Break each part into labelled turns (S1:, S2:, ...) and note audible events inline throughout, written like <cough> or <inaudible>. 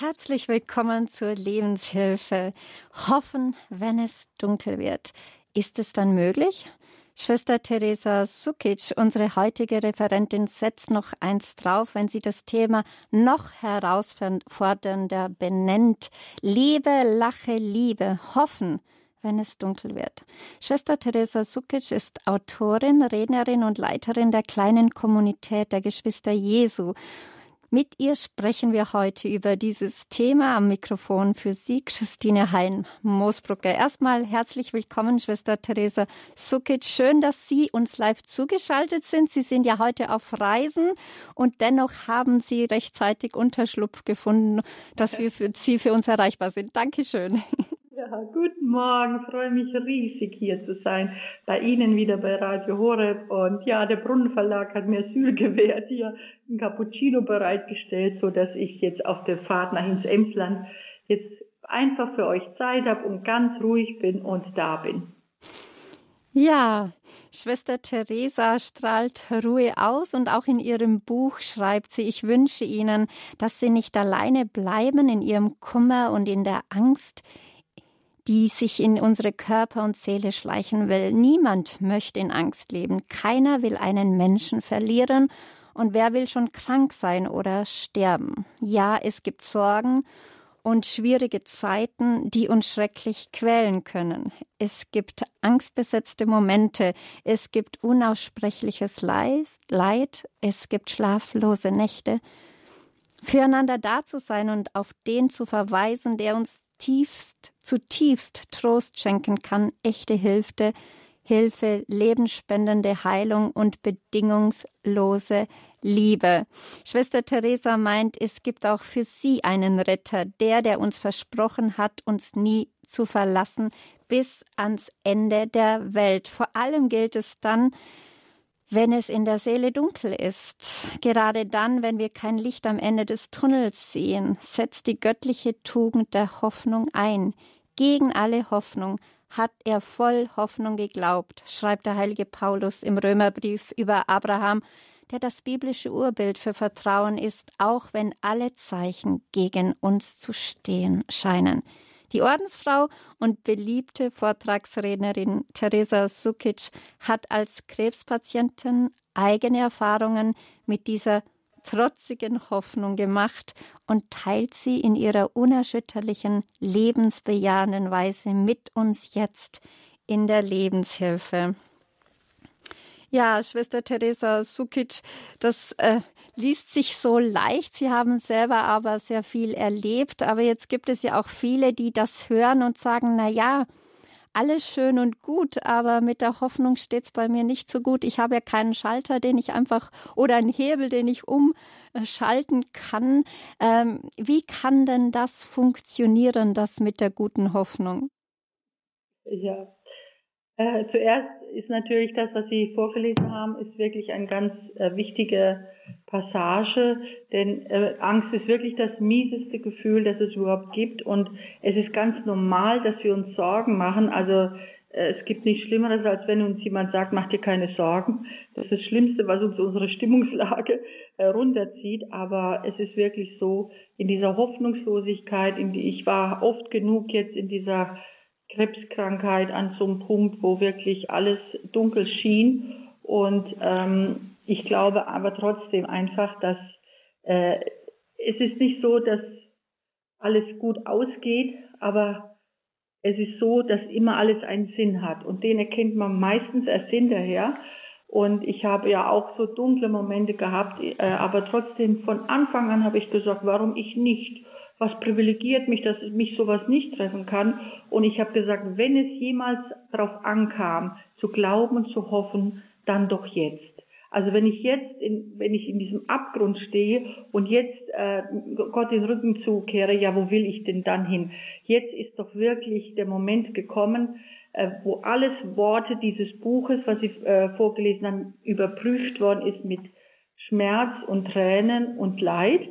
S1: Herzlich willkommen zur Lebenshilfe. Hoffen, wenn es dunkel wird. Ist es dann möglich? Schwester Teresa Sukic, unsere heutige Referentin, setzt noch eins drauf, wenn sie das Thema noch herausfordernder benennt. Liebe, lache, Liebe, hoffen, wenn es dunkel wird. Schwester Teresa Sukic ist Autorin, Rednerin und Leiterin der kleinen Kommunität der Geschwister Jesu. Mit ihr sprechen wir heute über dieses Thema am Mikrofon für Sie, Christine Hein-Moosbrucker. Erstmal herzlich willkommen, Schwester Theresa Sukic. Schön, dass Sie uns live zugeschaltet sind. Sie sind ja heute auf Reisen und dennoch haben Sie rechtzeitig Unterschlupf gefunden, dass wir für Sie für uns erreichbar sind. Dankeschön.
S2: Guten Morgen. Freue mich riesig hier zu sein. Bei Ihnen wieder bei Radio Horeb. Und ja, der Brunnenverlag hat mir Asyl gewährt, hier ein Cappuccino bereitgestellt, so dass ich jetzt auf der Fahrt nach ins Emsland jetzt einfach für euch Zeit habe und ganz ruhig bin und da bin.
S1: Ja, Schwester Teresa strahlt Ruhe aus und auch in ihrem Buch schreibt sie, ich wünsche Ihnen, dass Sie nicht alleine bleiben in Ihrem Kummer und in der Angst, die sich in unsere Körper und Seele schleichen will. Niemand möchte in Angst leben. Keiner will einen Menschen verlieren. Und wer will schon krank sein oder sterben? Ja, es gibt Sorgen und schwierige Zeiten, die uns schrecklich quälen können. Es gibt angstbesetzte Momente, es gibt unaussprechliches Leid, es gibt schlaflose Nächte. Füreinander da zu sein und auf den zu verweisen, der uns tiefst, zutiefst Trost schenken kann, echte Hilfe, Hilfe, lebensspendende Heilung und bedingungslose Liebe. Schwester Teresa meint, es gibt auch für sie einen Retter, der, der uns versprochen hat, uns nie zu verlassen bis ans Ende der Welt. Vor allem gilt es dann, wenn es in der Seele dunkel ist. Gerade dann, wenn wir kein Licht am Ende des Tunnels sehen, setzt die göttliche Tugend der Hoffnung ein. Gegen alle Hoffnung hat er voll Hoffnung geglaubt, schreibt der heilige Paulus im Römerbrief über Abraham, der das biblische Urbild für Vertrauen ist, auch wenn alle Zeichen gegen uns zu stehen scheinen. Die Ordensfrau und beliebte Vortragsrednerin Teresa Sukic hat als Krebspatientin eigene Erfahrungen mit dieser trotzigen Hoffnung gemacht und teilt sie in ihrer unerschütterlichen, lebensbejahenden Weise mit uns jetzt in der Lebenshilfe. Ja, Schwester Teresa Sukic, das äh, liest sich so leicht. Sie haben selber aber sehr viel erlebt. Aber jetzt gibt es ja auch viele, die das hören und sagen, na ja, alles schön und gut, aber mit der Hoffnung steht's bei mir nicht so gut. Ich habe ja keinen Schalter, den ich einfach oder einen Hebel, den ich umschalten kann. Ähm, wie kann denn das funktionieren, das mit der guten Hoffnung?
S2: Ja, äh, zuerst ist natürlich das, was Sie vorgelesen haben, ist wirklich eine ganz äh, wichtige Passage, denn äh, Angst ist wirklich das mieseste Gefühl, das es überhaupt gibt und es ist ganz normal, dass wir uns Sorgen machen. Also äh, es gibt nichts Schlimmeres, als wenn uns jemand sagt, mach dir keine Sorgen. Das ist das Schlimmste, was uns unsere Stimmungslage äh, runterzieht. Aber es ist wirklich so, in dieser Hoffnungslosigkeit, in die ich war oft genug jetzt in dieser Krebskrankheit an so einem Punkt, wo wirklich alles dunkel schien. Und ähm, ich glaube aber trotzdem einfach, dass äh, es ist nicht so, dass alles gut ausgeht, aber es ist so, dass immer alles einen Sinn hat. Und den erkennt man meistens erst hinterher. Und ich habe ja auch so dunkle Momente gehabt, äh, aber trotzdem von Anfang an habe ich gesagt, warum ich nicht? Was privilegiert mich, dass mich sowas nicht treffen kann. Und ich habe gesagt, wenn es jemals darauf ankam, zu glauben und zu hoffen, dann doch jetzt. Also wenn ich jetzt, in, wenn ich in diesem Abgrund stehe und jetzt äh, Gott den Rücken zukehre, ja, wo will ich denn dann hin? Jetzt ist doch wirklich der Moment gekommen, äh, wo alles Worte dieses Buches, was Sie äh, vorgelesen haben, überprüft worden ist mit Schmerz und Tränen und Leid.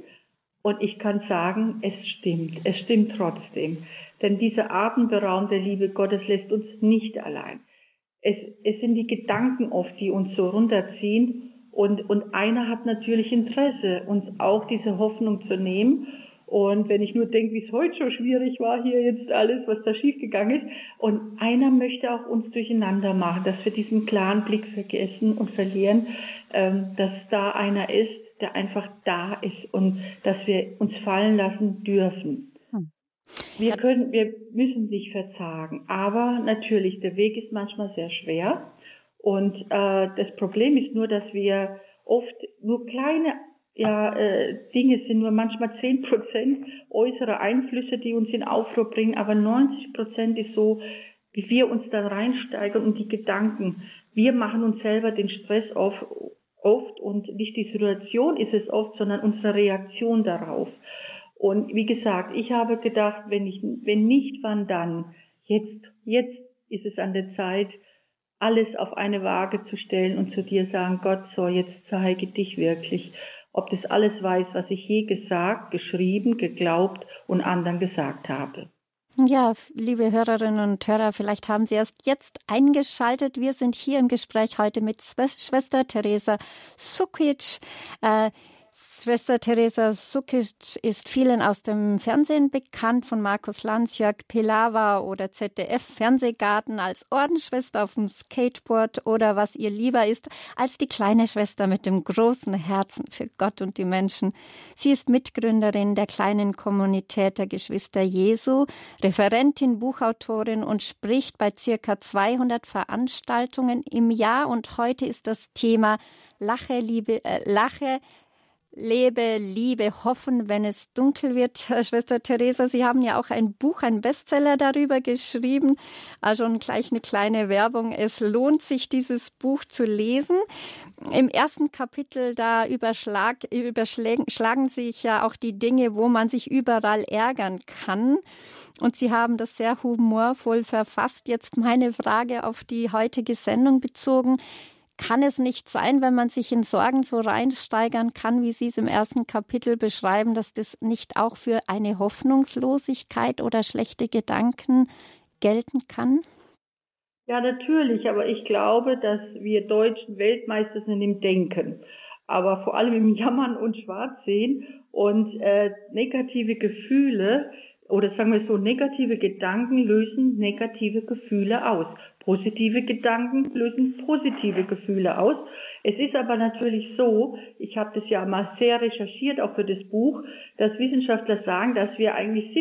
S2: Und ich kann sagen, es stimmt. Es stimmt trotzdem. Denn diese atemberaubende Liebe Gottes lässt uns nicht allein. Es, es sind die Gedanken oft, die uns so runterziehen. Und, und einer hat natürlich Interesse, uns auch diese Hoffnung zu nehmen. Und wenn ich nur denke, wie es heute schon schwierig war, hier jetzt alles, was da schiefgegangen ist. Und einer möchte auch uns durcheinander machen, dass wir diesen klaren Blick vergessen und verlieren, ähm, dass da einer ist, der einfach da ist und dass wir uns fallen lassen dürfen. Hm. Wir können, wir müssen nicht verzagen, aber natürlich, der Weg ist manchmal sehr schwer. Und äh, das Problem ist nur, dass wir oft nur kleine ja, äh, Dinge sind nur manchmal zehn Prozent äußere Einflüsse, die uns in Aufruhr bringen, aber 90 Prozent ist so, wie wir uns da reinsteigern und die Gedanken. Wir machen uns selber den Stress auf, oft und nicht die Situation ist es oft, sondern unsere Reaktion darauf. Und wie gesagt, ich habe gedacht, wenn ich, wenn nicht, wann dann? Jetzt, jetzt ist es an der Zeit, alles auf eine Waage zu stellen und zu dir sagen, Gott, so, jetzt zeige dich wirklich ob das alles weiß, was ich je gesagt, geschrieben, geglaubt und anderen gesagt habe.
S1: Ja, liebe Hörerinnen und Hörer, vielleicht haben Sie erst jetzt eingeschaltet. Wir sind hier im Gespräch heute mit Schwester Theresa Sukic. Äh, Schwester Teresa Sukic ist vielen aus dem Fernsehen bekannt, von Markus Lanz, Jörg Pilawa oder ZDF Fernsehgarten als Ordensschwester auf dem Skateboard oder was ihr lieber ist, als die kleine Schwester mit dem großen Herzen für Gott und die Menschen. Sie ist Mitgründerin der kleinen Kommunität der Geschwister Jesu, Referentin, Buchautorin und spricht bei circa 200 Veranstaltungen im Jahr und heute ist das Thema Lache, Liebe, äh, Lache, Lebe, Liebe, Hoffen, wenn es dunkel wird. <laughs> Schwester Theresa, Sie haben ja auch ein Buch, ein Bestseller darüber geschrieben. Also gleich eine kleine Werbung. Es lohnt sich, dieses Buch zu lesen. Im ersten Kapitel, da überschlag, überschlagen sich ja auch die Dinge, wo man sich überall ärgern kann. Und Sie haben das sehr humorvoll verfasst. Jetzt meine Frage auf die heutige Sendung bezogen kann es nicht sein, wenn man sich in Sorgen so reinsteigern kann, wie Sie es im ersten Kapitel beschreiben, dass das nicht auch für eine Hoffnungslosigkeit oder schlechte Gedanken gelten kann?
S2: Ja, natürlich, aber ich glaube, dass wir Deutschen Weltmeister sind im Denken, aber vor allem im Jammern und Schwarzsehen und äh, negative Gefühle oder sagen wir so, negative Gedanken lösen negative Gefühle aus. Positive Gedanken lösen positive Gefühle aus. Es ist aber natürlich so, ich habe das ja mal sehr recherchiert, auch für das Buch, dass Wissenschaftler sagen, dass wir eigentlich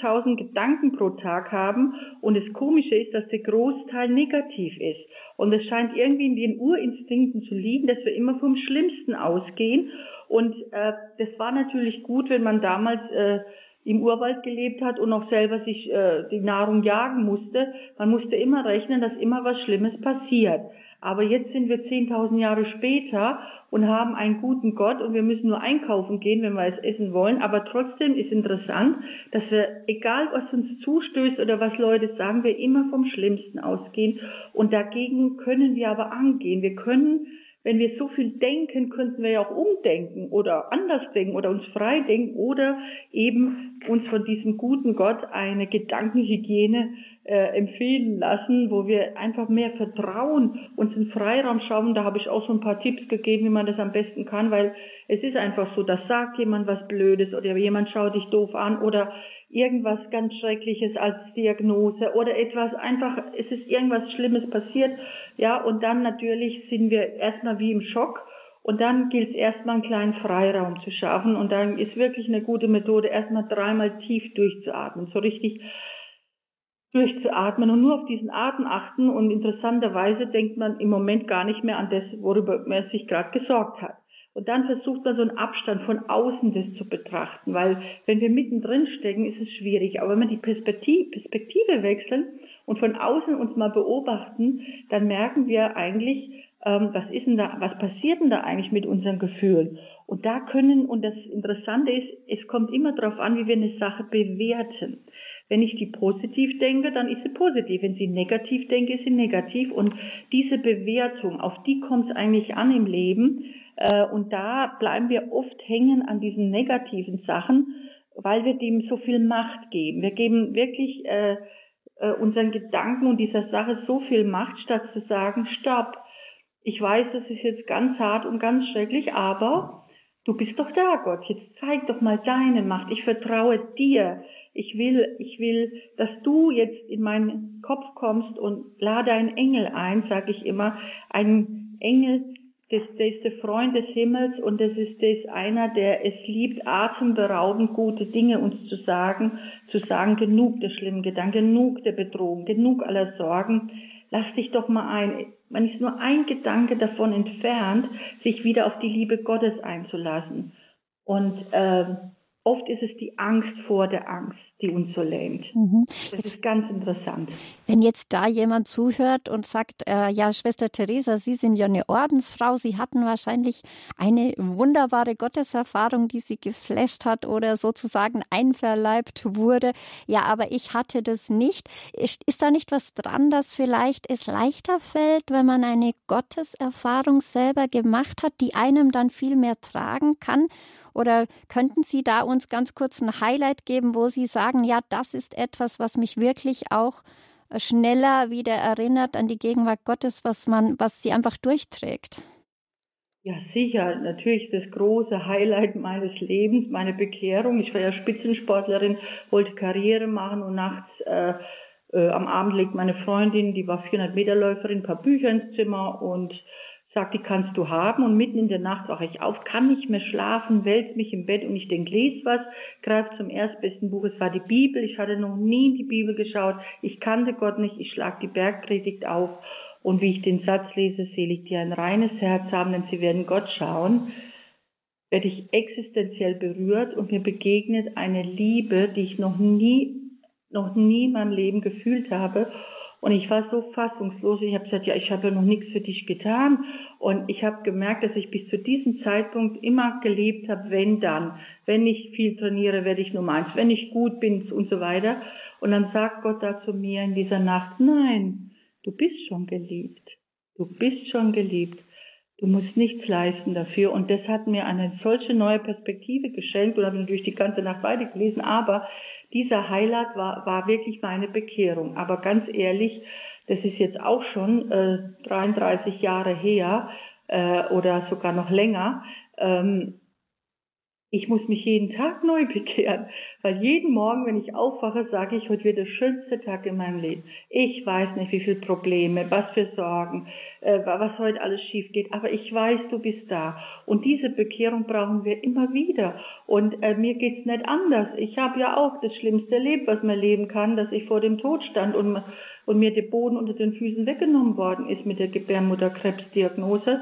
S2: 70.000 Gedanken pro Tag haben und das Komische ist, dass der Großteil negativ ist. Und es scheint irgendwie in den Urinstinkten zu liegen, dass wir immer vom Schlimmsten ausgehen. Und äh, das war natürlich gut, wenn man damals äh, im Urwald gelebt hat und auch selber sich äh, die Nahrung jagen musste. Man musste immer rechnen, dass immer was Schlimmes passiert. Aber jetzt sind wir 10.000 Jahre später und haben einen guten Gott und wir müssen nur einkaufen gehen, wenn wir es essen wollen. Aber trotzdem ist interessant, dass wir, egal was uns zustößt oder was Leute sagen, wir immer vom Schlimmsten ausgehen. Und dagegen können wir aber angehen. Wir können wenn wir so viel denken, könnten wir ja auch umdenken oder anders denken oder uns frei denken oder eben uns von diesem guten Gott eine Gedankenhygiene äh, empfehlen lassen, wo wir einfach mehr vertrauen, uns in Freiraum schauen. Da habe ich auch so ein paar Tipps gegeben, wie man das am besten kann, weil es ist einfach so, da sagt jemand was Blödes oder jemand schaut dich doof an oder irgendwas ganz Schreckliches als Diagnose oder etwas einfach, es ist irgendwas Schlimmes passiert, ja, und dann natürlich sind wir erstmal wie im Schock und dann gilt es erstmal einen kleinen Freiraum zu schaffen und dann ist wirklich eine gute Methode, erstmal dreimal tief durchzuatmen, so richtig durchzuatmen und nur auf diesen Atem achten und interessanterweise denkt man im Moment gar nicht mehr an das, worüber man sich gerade gesorgt hat. Und dann versucht man so einen Abstand von außen das zu betrachten, weil wenn wir mittendrin stecken, ist es schwierig. Aber wenn wir die Perspektive, Perspektive wechseln und von außen uns mal beobachten, dann merken wir eigentlich, ähm, was ist denn da, was passiert denn da eigentlich mit unseren Gefühlen? Und da können, und das Interessante ist, es kommt immer darauf an, wie wir eine Sache bewerten. Wenn ich die positiv denke, dann ist sie positiv. Wenn sie negativ denke, ist sie negativ. Und diese Bewertung, auf die kommt es eigentlich an im Leben. Äh, und da bleiben wir oft hängen an diesen negativen Sachen, weil wir dem so viel Macht geben. Wir geben wirklich äh, äh, unseren Gedanken und dieser Sache so viel Macht, statt zu sagen, stopp. Ich weiß, das ist jetzt ganz hart und ganz schrecklich, aber du bist doch da, Gott, jetzt zeig doch mal deine Macht, ich vertraue dir. Ich will, ich will, dass du jetzt in meinen Kopf kommst und lade einen Engel ein, sage ich immer, einen Engel, das, das ist der Freund des Himmels und das ist das einer, der es liebt, atemberaubend gute Dinge uns zu sagen, zu sagen, genug der schlimmen Gedanken, genug der Bedrohung, genug aller Sorgen. Lass dich doch mal ein. Man ist nur ein Gedanke davon entfernt, sich wieder auf die Liebe Gottes einzulassen. Und äh, Oft ist es die Angst vor der Angst, die uns so lähmt. Mhm. Das ist ganz interessant.
S1: Wenn jetzt da jemand zuhört und sagt, äh, ja, Schwester Theresa, Sie sind ja eine Ordensfrau, Sie hatten wahrscheinlich eine wunderbare Gotteserfahrung, die Sie geflasht hat oder sozusagen einverleibt wurde. Ja, aber ich hatte das nicht. Ist, ist da nicht was dran, dass vielleicht es leichter fällt, wenn man eine Gotteserfahrung selber gemacht hat, die einem dann viel mehr tragen kann? Oder könnten Sie da uns ganz kurz ein Highlight geben, wo Sie sagen, ja, das ist etwas, was mich wirklich auch äh, schneller wieder erinnert an die Gegenwart Gottes, was man, was sie einfach durchträgt?
S2: Ja, sicher. Natürlich das große Highlight meines Lebens, meine Bekehrung. Ich war ja Spitzensportlerin, wollte Karriere machen und nachts äh, äh, am Abend legt meine Freundin, die war 400 Meter Läuferin, ein paar Bücher ins Zimmer und sagt, die kannst du haben. Und mitten in der Nacht wache ich auf, kann nicht mehr schlafen, wälzt mich im Bett und ich denke, les was, greife zum erstbesten Buch, es war die Bibel, ich hatte noch nie in die Bibel geschaut, ich kannte Gott nicht, ich schlag die Bergpredigt auf. Und wie ich den Satz lese, selig die ein reines Herz haben, denn sie werden Gott schauen, werde ich existenziell berührt und mir begegnet eine Liebe, die ich noch nie, noch nie in meinem Leben gefühlt habe und ich war so fassungslos. Ich habe gesagt, ja, ich habe ja noch nichts für dich getan. Und ich habe gemerkt, dass ich bis zu diesem Zeitpunkt immer gelebt habe, wenn dann. Wenn ich viel trainiere, werde ich Nummer eins. Wenn ich gut bin und so weiter. Und dann sagt Gott da zu mir in dieser Nacht, nein, du bist schon geliebt. Du bist schon geliebt. Du musst nichts leisten dafür. Und das hat mir eine solche neue Perspektive geschenkt und habe natürlich die ganze Nacht weiter gelesen. Aber dieser Highlight war, war wirklich meine Bekehrung. Aber ganz ehrlich, das ist jetzt auch schon äh, 33 Jahre her äh, oder sogar noch länger. Ähm, ich muss mich jeden Tag neu bekehren, weil jeden Morgen, wenn ich aufwache, sage ich, heute wird der schönste Tag in meinem Leben. Ich weiß nicht, wie viele Probleme, was für Sorgen, äh, was heute alles schief geht, aber ich weiß, du bist da. Und diese Bekehrung brauchen wir immer wieder. Und äh, mir geht's nicht anders. Ich habe ja auch das Schlimmste erlebt, was man leben kann, dass ich vor dem Tod stand und, und mir der Boden unter den Füßen weggenommen worden ist mit der Gebärmutterkrebsdiagnose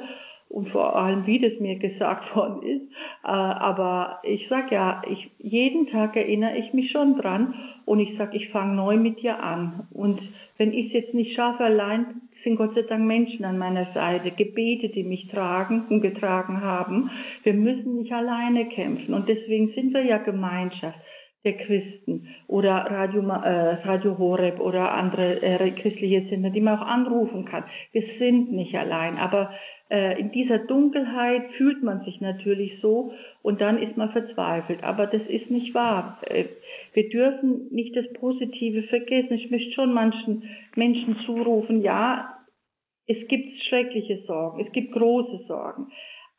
S2: und vor allem, wie das mir gesagt <laughs> worden ist. Äh, aber ich sag ja, ich, jeden Tag erinnere ich mich schon dran und ich sag, ich fange neu mit dir an. Und wenn ich es jetzt nicht schaffe allein, sind Gott sei Dank Menschen an meiner Seite, Gebete, die mich tragen und getragen haben. Wir müssen nicht alleine kämpfen und deswegen sind wir ja Gemeinschaft der Christen oder Radio, äh, Radio Horeb oder andere äh, christliche Sender, die man auch anrufen kann. Wir sind nicht allein, aber äh, in dieser Dunkelheit fühlt man sich natürlich so und dann ist man verzweifelt. Aber das ist nicht wahr. Äh, wir dürfen nicht das Positive vergessen. Ich möchte schon manchen Menschen zurufen, ja, es gibt schreckliche Sorgen, es gibt große Sorgen.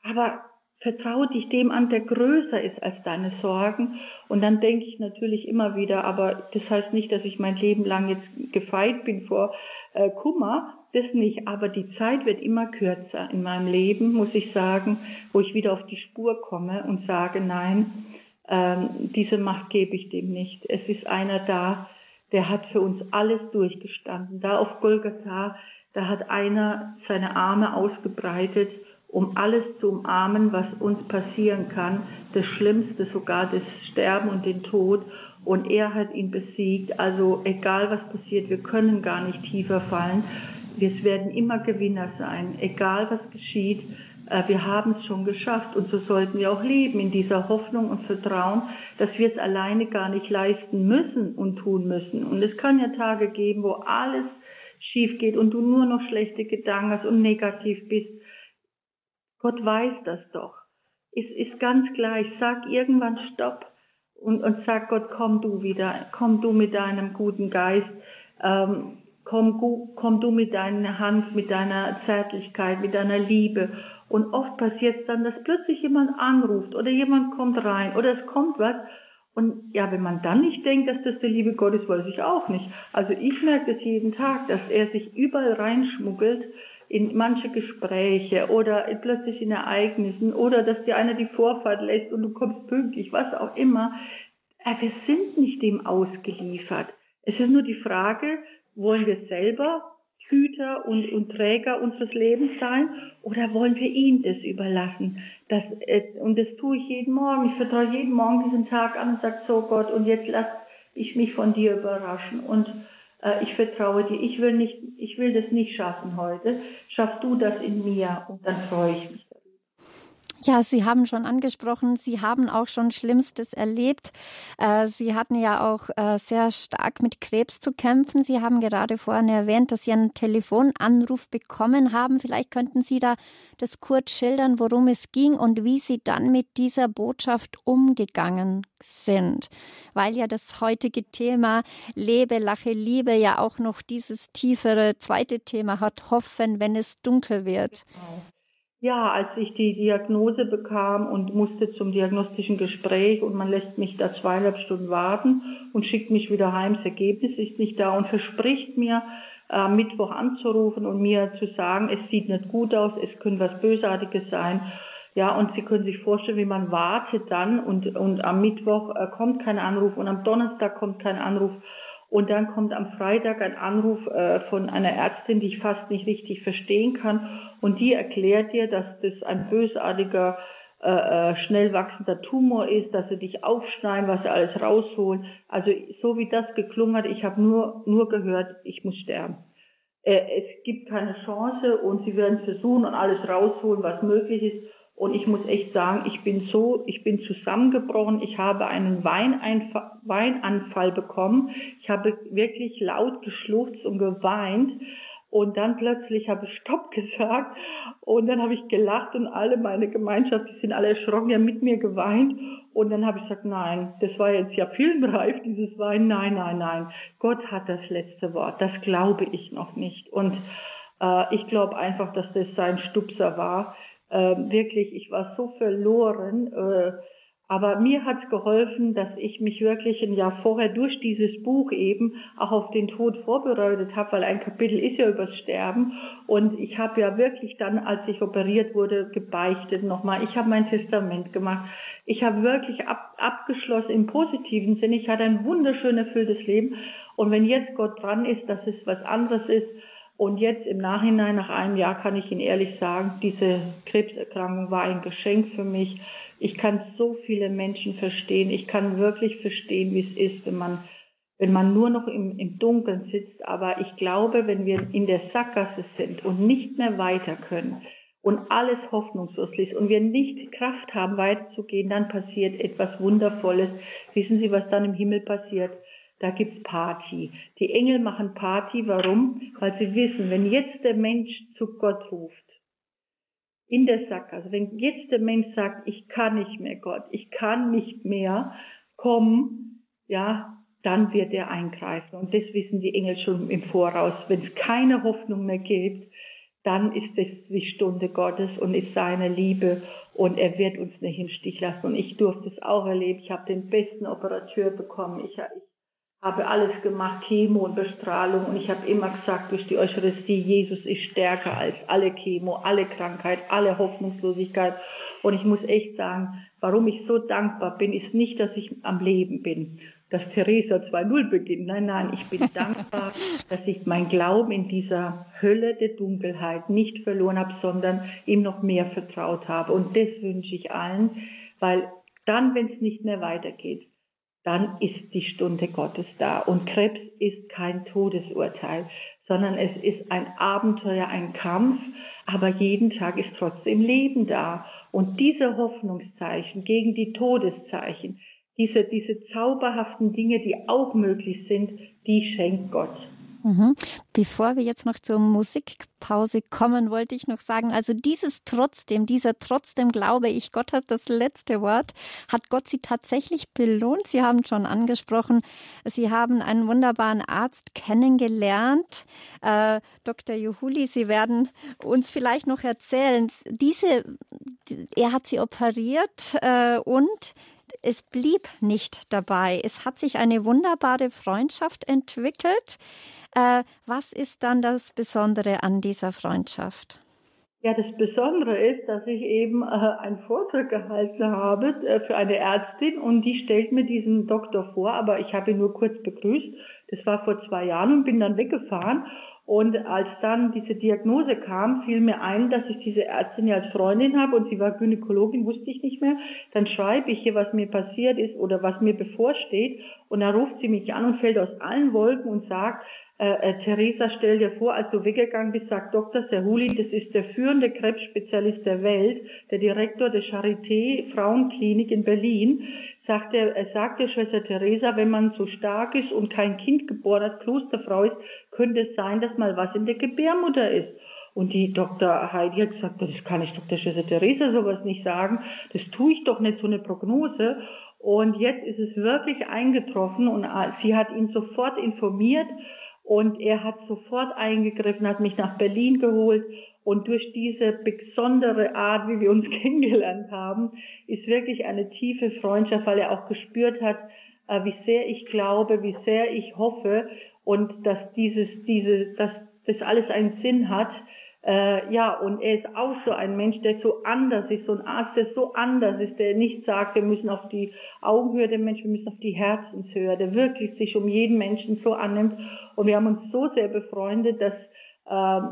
S2: Aber vertraue dich dem an, der größer ist als deine Sorgen. Und dann denke ich natürlich immer wieder, aber das heißt nicht, dass ich mein Leben lang jetzt gefeit bin vor äh, Kummer, das nicht. Aber die Zeit wird immer kürzer in meinem Leben, muss ich sagen, wo ich wieder auf die Spur komme und sage, nein, ähm, diese Macht gebe ich dem nicht. Es ist einer da, der hat für uns alles durchgestanden. Da auf Golgatha, da hat einer seine Arme ausgebreitet um alles zu umarmen, was uns passieren kann, das Schlimmste, sogar das Sterben und den Tod. Und er hat ihn besiegt. Also egal was passiert, wir können gar nicht tiefer fallen. Wir werden immer Gewinner sein, egal was geschieht. Äh, wir haben es schon geschafft und so sollten wir auch leben in dieser Hoffnung und Vertrauen, dass wir es alleine gar nicht leisten müssen und tun müssen. Und es kann ja Tage geben, wo alles schief geht und du nur noch schlechte Gedanken hast und negativ bist. Gott weiß das doch. Es ist ganz gleich. Sag irgendwann Stopp und, und sag Gott, komm du wieder, komm du mit deinem guten Geist. Ähm, komm, komm du mit deiner Hand, mit deiner Zärtlichkeit, mit deiner Liebe. Und oft passiert es dann, dass plötzlich jemand anruft oder jemand kommt rein oder es kommt was. Und ja, wenn man dann nicht denkt, dass das der Liebe Gott ist, weiß ich auch nicht. Also ich merke das jeden Tag, dass er sich überall reinschmuggelt in manche Gespräche oder plötzlich in Ereignissen oder dass dir einer die Vorfahrt lässt und du kommst pünktlich, was auch immer. Wir sind nicht dem ausgeliefert. Es ist nur die Frage, wollen wir selber Hüter und, und Träger unseres Lebens sein oder wollen wir ihm das überlassen? Das, äh, und das tue ich jeden Morgen. Ich vertraue jeden Morgen diesen Tag an und sage, so Gott, und jetzt lass ich mich von dir überraschen und äh, ich vertraue dir. Ich will nicht, ich will das nicht schaffen heute. Schaff du das in mir und dann freue ich mich.
S1: Ja, Sie haben schon angesprochen, Sie haben auch schon Schlimmstes erlebt. Äh, Sie hatten ja auch äh, sehr stark mit Krebs zu kämpfen. Sie haben gerade vorhin erwähnt, dass Sie einen Telefonanruf bekommen haben. Vielleicht könnten Sie da das kurz schildern, worum es ging und wie Sie dann mit dieser Botschaft umgegangen sind. Weil ja das heutige Thema Lebe, Lache, Liebe ja auch noch dieses tiefere zweite Thema hat, Hoffen, wenn es dunkel wird. Genau.
S2: Ja, als ich die Diagnose bekam und musste zum diagnostischen Gespräch und man lässt mich da zweieinhalb Stunden warten und schickt mich wieder heim, das Ergebnis ist nicht da und verspricht mir, äh, Mittwoch anzurufen und mir zu sagen, es sieht nicht gut aus, es könnte was Bösartiges sein. Ja, und Sie können sich vorstellen, wie man wartet dann und, und am Mittwoch äh, kommt kein Anruf und am Donnerstag kommt kein Anruf und dann kommt am Freitag ein Anruf äh, von einer Ärztin, die ich fast nicht richtig verstehen kann. Und die erklärt dir, dass das ein bösartiger, äh, äh, schnell wachsender Tumor ist, dass sie dich aufschneiden, was sie alles rausholen. Also so wie das geklungen hat, ich habe nur, nur gehört, ich muss sterben. Es gibt keine Chance und sie werden versuchen und alles rausholen, was möglich ist. Und ich muss echt sagen, ich bin so, ich bin zusammengebrochen. Ich habe einen Weinanfall bekommen. Ich habe wirklich laut geschluchzt und geweint. Und dann plötzlich habe ich Stopp <laughs> gesagt und dann habe ich gelacht und alle meine Gemeinschaft, die sind alle erschrocken, die haben mit mir geweint. Und dann habe ich gesagt, nein, das war jetzt ja filmreif, dieses Wein. Nein, nein, nein. Gott hat das letzte Wort. Das glaube ich noch nicht. Und äh, ich glaube einfach, dass das sein Stupser war äh, wirklich, ich war so verloren. Äh, aber mir hat geholfen, dass ich mich wirklich ein Jahr vorher durch dieses Buch eben auch auf den Tod vorbereitet habe, weil ein Kapitel ist ja übers Sterben. Und ich habe ja wirklich dann, als ich operiert wurde, gebeichtet nochmal. Ich habe mein Testament gemacht. Ich habe wirklich ab, abgeschlossen im positiven Sinne. Ich hatte ein wunderschön erfülltes Leben. Und wenn jetzt Gott dran ist, dass es was anderes ist, und jetzt im Nachhinein, nach einem Jahr, kann ich Ihnen ehrlich sagen, diese Krebserkrankung war ein Geschenk für mich. Ich kann so viele Menschen verstehen. Ich kann wirklich verstehen, wie es ist, wenn man, wenn man nur noch im, im Dunkeln sitzt. Aber ich glaube, wenn wir in der Sackgasse sind und nicht mehr weiter können und alles hoffnungslos ist und wir nicht Kraft haben, weiterzugehen, dann passiert etwas Wundervolles. Wissen Sie, was dann im Himmel passiert? Da gibt's Party. Die Engel machen Party, warum? Weil sie wissen, wenn jetzt der Mensch zu Gott ruft, in der Sackgasse, wenn jetzt der Mensch sagt, ich kann nicht mehr Gott, ich kann nicht mehr kommen, ja, dann wird er eingreifen. Und das wissen die Engel schon im Voraus. Wenn es keine Hoffnung mehr gibt, dann ist es die Stunde Gottes und ist seine Liebe und er wird uns nicht im Stich lassen. Und ich durfte es auch erleben. Ich habe den besten Operateur bekommen. Ich, ich habe alles gemacht, Chemo und Bestrahlung und ich habe immer gesagt, durch die Eucharistie, Jesus ist stärker als alle Chemo, alle Krankheit, alle Hoffnungslosigkeit. Und ich muss echt sagen, warum ich so dankbar bin, ist nicht, dass ich am Leben bin, dass Theresa 2.0 beginnt. Nein, nein, ich bin <laughs> dankbar, dass ich mein Glauben in dieser Hölle der Dunkelheit nicht verloren habe, sondern ihm noch mehr vertraut habe. Und das wünsche ich allen, weil dann, wenn es nicht mehr weitergeht, dann ist die Stunde Gottes da. Und Krebs ist kein Todesurteil, sondern es ist ein Abenteuer, ein Kampf, aber jeden Tag ist trotzdem Leben da. Und diese Hoffnungszeichen gegen die Todeszeichen, diese, diese zauberhaften Dinge, die auch möglich sind, die schenkt Gott.
S1: Mhm. Bevor wir jetzt noch zur Musikpause kommen, wollte ich noch sagen, also dieses trotzdem, dieser trotzdem glaube ich, Gott hat das letzte Wort, hat Gott Sie tatsächlich belohnt. Sie haben schon angesprochen, Sie haben einen wunderbaren Arzt kennengelernt, äh, Dr. Juhuli. Sie werden uns vielleicht noch erzählen, diese, er hat Sie operiert äh, und es blieb nicht dabei. Es hat sich eine wunderbare Freundschaft entwickelt. Äh, was ist dann das Besondere an dieser Freundschaft?
S2: Ja, das Besondere ist, dass ich eben äh, einen Vortrag gehalten habe äh, für eine Ärztin und die stellt mir diesen Doktor vor, aber ich habe ihn nur kurz begrüßt. Das war vor zwei Jahren und bin dann weggefahren und als dann diese Diagnose kam, fiel mir ein, dass ich diese Ärztin ja als Freundin habe und sie war Gynäkologin, wusste ich nicht mehr. Dann schreibe ich hier, was mir passiert ist oder was mir bevorsteht. Und dann ruft sie mich an und fällt aus allen Wolken und sagt, äh, äh, Theresa, stell dir vor, als du weggegangen bist, sagt Dr. Serhuli, das ist der führende Krebsspezialist der Welt, der Direktor der Charité Frauenklinik in Berlin sagt er, er sagte Schwester Theresa, wenn man so stark ist und kein Kind geboren hat, Klosterfrau ist, könnte es sein, dass mal was in der Gebärmutter ist. Und die Dr. Heidi hat gesagt, das kann ich Dr. Schwester Theresa sowas nicht sagen, das tue ich doch nicht, so eine Prognose. Und jetzt ist es wirklich eingetroffen und sie hat ihn sofort informiert und er hat sofort eingegriffen, hat mich nach Berlin geholt und durch diese besondere Art, wie wir uns <laughs> kennengelernt haben, ist wirklich eine tiefe Freundschaft, weil er auch gespürt hat, äh, wie sehr ich glaube, wie sehr ich hoffe und dass dieses, diese, dass das alles einen Sinn hat. Äh, ja, und er ist auch so ein Mensch, der so anders ist, so ein Arzt, der so anders ist, der nicht sagt, wir müssen auf die Augenhöhe der Menschen, wir müssen auf die Herzenshöhe, der wirklich sich um jeden Menschen so annimmt. Und wir haben uns so sehr befreundet, dass äh,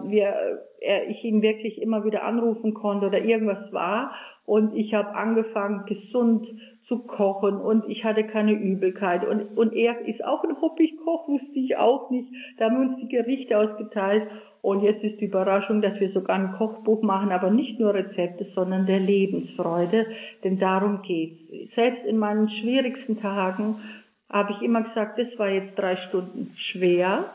S2: wir, äh, ich ihn wirklich immer wieder anrufen konnte oder irgendwas war. Und ich habe angefangen, gesund zu kochen und ich hatte keine Übelkeit. Und, und er ist auch ein Hobbykoch, wusste ich auch nicht. Da haben wir uns die Gerichte ausgeteilt. Und jetzt ist die Überraschung, dass wir sogar ein Kochbuch machen, aber nicht nur Rezepte, sondern der Lebensfreude. Denn darum geht's. Selbst in meinen schwierigsten Tagen habe ich immer gesagt, das war jetzt drei Stunden schwer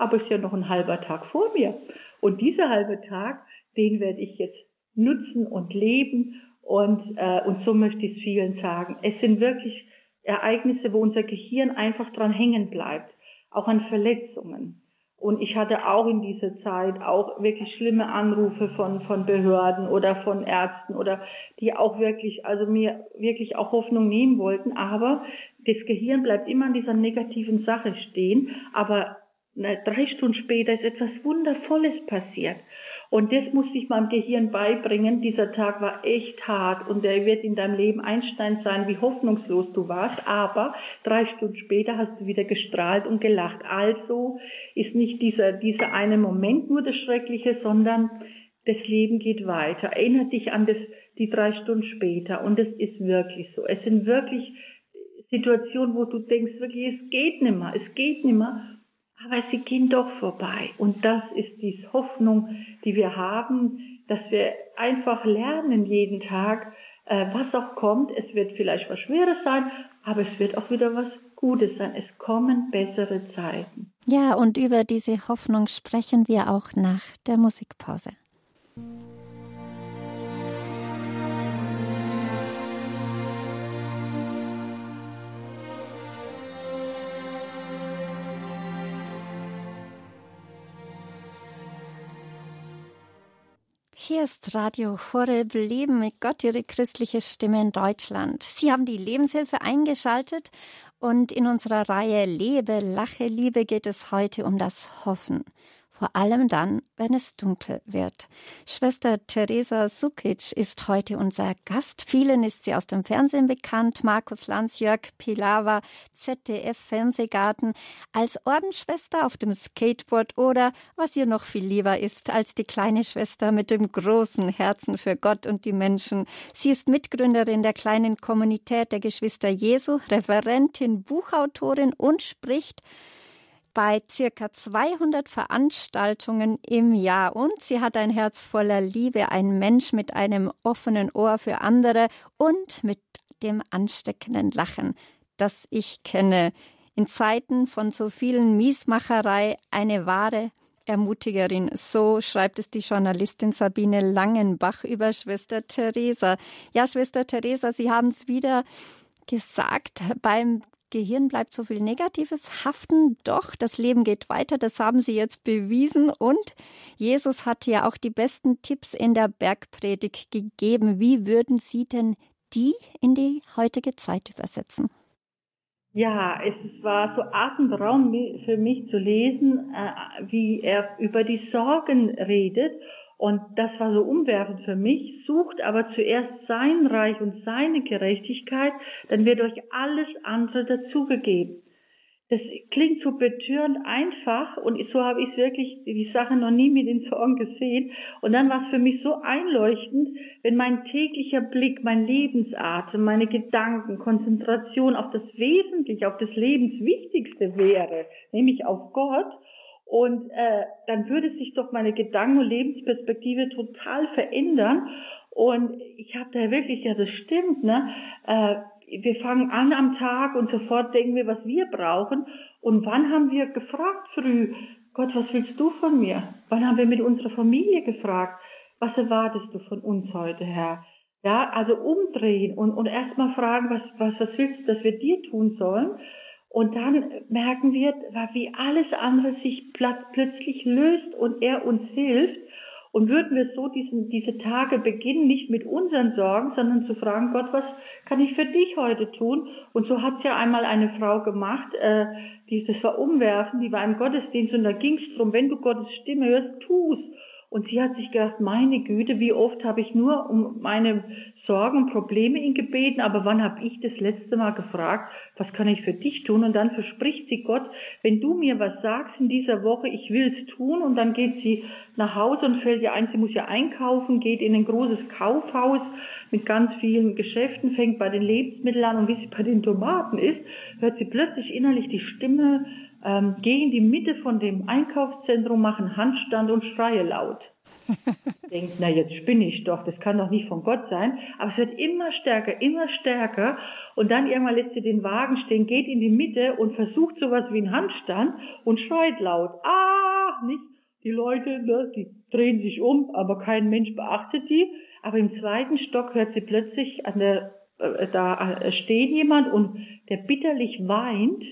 S2: aber es ist ja noch ein halber Tag vor mir. Und dieser halbe Tag, den werde ich jetzt nutzen und leben. Und, äh, und so möchte ich es vielen sagen. Es sind wirklich Ereignisse, wo unser Gehirn einfach dran hängen bleibt, auch an Verletzungen. Und ich hatte auch in dieser Zeit auch wirklich schlimme Anrufe von, von Behörden oder von Ärzten oder die auch wirklich, also mir wirklich auch Hoffnung nehmen wollten. Aber das Gehirn bleibt immer an dieser negativen Sache stehen. Aber drei Stunden später ist etwas Wundervolles passiert. Und das musste ich meinem Gehirn beibringen. Dieser Tag war echt hart und der wird in deinem Leben Einstein sein, wie hoffnungslos du warst. Aber drei Stunden später hast du wieder gestrahlt und gelacht. Also ist nicht dieser, dieser eine Moment nur das Schreckliche, sondern das Leben geht weiter. Erinnere dich an das, die drei Stunden später. Und es ist wirklich so. Es sind wirklich Situationen, wo du denkst, wirklich, es geht nimmer, es geht nimmer aber sie gehen doch vorbei. Und das ist die Hoffnung, die wir haben, dass wir einfach lernen jeden Tag, äh, was auch kommt. Es wird vielleicht was Schweres sein, aber es wird auch wieder was Gutes sein. Es kommen bessere Zeiten.
S1: Ja, und über diese Hoffnung sprechen wir auch nach der Musikpause. Hier ist Radio Horeb Leben mit Gott, Ihre christliche Stimme in Deutschland. Sie haben die Lebenshilfe eingeschaltet und in unserer Reihe Lebe, Lache, Liebe geht es heute um das Hoffen vor allem dann, wenn es dunkel wird. Schwester Teresa Sukic ist heute unser Gast. Vielen ist sie aus dem Fernsehen bekannt. Markus Lanz, Jörg Pilawa, ZDF Fernsehgarten, als Ordensschwester auf dem Skateboard oder, was ihr noch viel lieber ist, als die kleine Schwester mit dem großen Herzen für Gott und die Menschen. Sie ist Mitgründerin der kleinen Kommunität der Geschwister Jesu, Referentin, Buchautorin und spricht bei circa 200 Veranstaltungen im Jahr und sie hat ein Herz voller Liebe, ein Mensch mit einem offenen Ohr für andere und mit dem ansteckenden Lachen, das ich kenne. in Zeiten von so vielen Miesmacherei eine wahre Ermutigerin. So schreibt es die Journalistin Sabine Langenbach über Schwester Theresa. Ja, Schwester Theresa, Sie haben es wieder gesagt, beim Gehirn bleibt so viel Negatives haften. Doch, das Leben geht weiter. Das haben Sie jetzt bewiesen. Und Jesus hat ja auch die besten Tipps in der Bergpredigt gegeben. Wie würden Sie denn die in die heutige Zeit übersetzen?
S2: Ja, es war so atemberaubend für mich zu lesen, äh, wie er über die Sorgen redet. Und das war so umwerfend für mich. Sucht aber zuerst sein Reich und seine Gerechtigkeit, dann wird euch alles andere dazugegeben das klingt so betörend einfach und so habe ich wirklich die Sache noch nie mit den Sorgen gesehen. Und dann war es für mich so einleuchtend, wenn mein täglicher Blick, mein Lebensatem, meine Gedanken, Konzentration auf das Wesentliche, auf das Lebenswichtigste wäre, nämlich auf Gott. Und äh, dann würde sich doch meine Gedanken- und Lebensperspektive total verändern. Und ich habe da wirklich, ja, das stimmt, ne? Äh, wir fangen an am Tag und sofort denken wir, was wir brauchen. Und wann haben wir gefragt früh, Gott, was willst du von mir? Wann haben wir mit unserer Familie gefragt, was erwartest du von uns heute, Herr? Ja, also umdrehen und, und erstmal fragen, was, was, was willst du, dass wir dir tun sollen? Und dann merken wir, wie alles andere sich plötzlich löst und er uns hilft. Und würden wir so diesen, diese Tage beginnen, nicht mit unseren Sorgen, sondern zu fragen, Gott, was kann ich für dich heute tun? Und so hat es ja einmal eine Frau gemacht, äh, die, das war umwerfen, die war im Gottesdienst und da ging es darum, wenn du Gottes Stimme hörst, tu's. Und sie hat sich gedacht, meine Güte, wie oft habe ich nur um meine Sorgen Probleme ihn gebeten, aber wann habe ich das letzte Mal gefragt, was kann ich für dich tun? Und dann verspricht sie Gott, wenn du mir was sagst in dieser Woche, ich will es tun. Und dann geht sie nach Hause und fällt ihr ein, sie muss ja einkaufen, geht in ein großes Kaufhaus mit ganz vielen Geschäften, fängt bei den Lebensmitteln an und wie sie bei den Tomaten ist, hört sie plötzlich innerlich die Stimme ähm, gehe in die Mitte von dem Einkaufszentrum, mache einen Handstand und schreie laut. Denkt, na jetzt spinne ich doch, das kann doch nicht von Gott sein. Aber es wird immer stärker, immer stärker. Und dann irgendwann lässt sie den Wagen stehen, geht in die Mitte und versucht sowas wie einen Handstand und schreit laut. Ah, nicht? Die Leute, ne, die drehen sich um, aber kein Mensch beachtet die. Aber im zweiten Stock hört sie plötzlich an der, äh, da äh, steht jemand und der bitterlich weint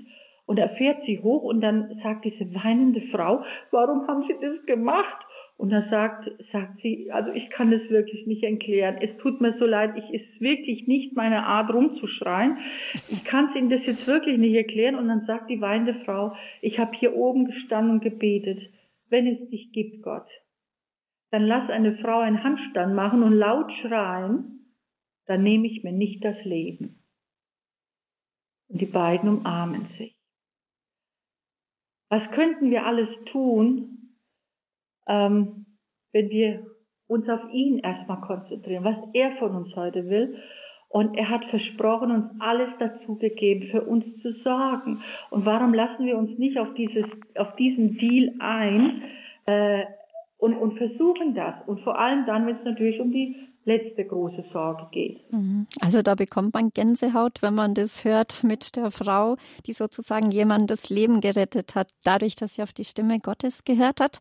S2: und er fährt sie hoch und dann sagt diese weinende Frau, warum haben Sie das gemacht? Und dann sagt, sagt sie, also ich kann das wirklich nicht erklären. Es tut mir so leid, ich ist wirklich nicht meine Art rumzuschreien. Ich kann es Ihnen das jetzt wirklich nicht erklären. Und dann sagt die weinende Frau, ich habe hier oben gestanden und gebetet, wenn es dich gibt, Gott, dann lass eine Frau einen Handstand machen und laut schreien, dann nehme ich mir nicht das Leben. Und die beiden umarmen sich. Was könnten wir alles tun, ähm, wenn wir uns auf ihn erstmal konzentrieren, was er von uns heute will? Und er hat versprochen, uns alles dazu gegeben, für uns zu sorgen. Und warum lassen wir uns nicht auf, dieses, auf diesen Deal ein äh, und, und versuchen das? Und vor allem dann, wenn es natürlich um die letzte große Sorge geht.
S1: Mhm. Also da bekommt man Gänsehaut, wenn man das hört mit der Frau, die sozusagen jemand das Leben gerettet hat, dadurch, dass sie auf die Stimme Gottes gehört hat.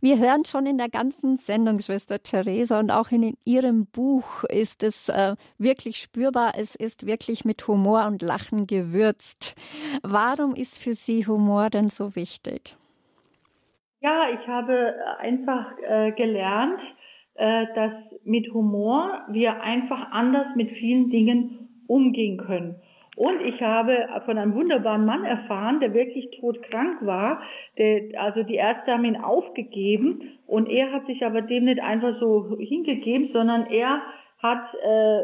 S1: Wir hören schon in der ganzen Sendung, Schwester Theresa, und auch in ihrem Buch ist es äh, wirklich spürbar. Es ist wirklich mit Humor und Lachen gewürzt. Warum ist für Sie Humor denn so wichtig?
S2: Ja, ich habe einfach äh, gelernt, äh, dass mit Humor wir einfach anders mit vielen Dingen umgehen können. Und ich habe von einem wunderbaren Mann erfahren, der wirklich todkrank war. Der, also die Ärzte haben ihn aufgegeben und er hat sich aber dem nicht einfach so hingegeben, sondern er hat äh,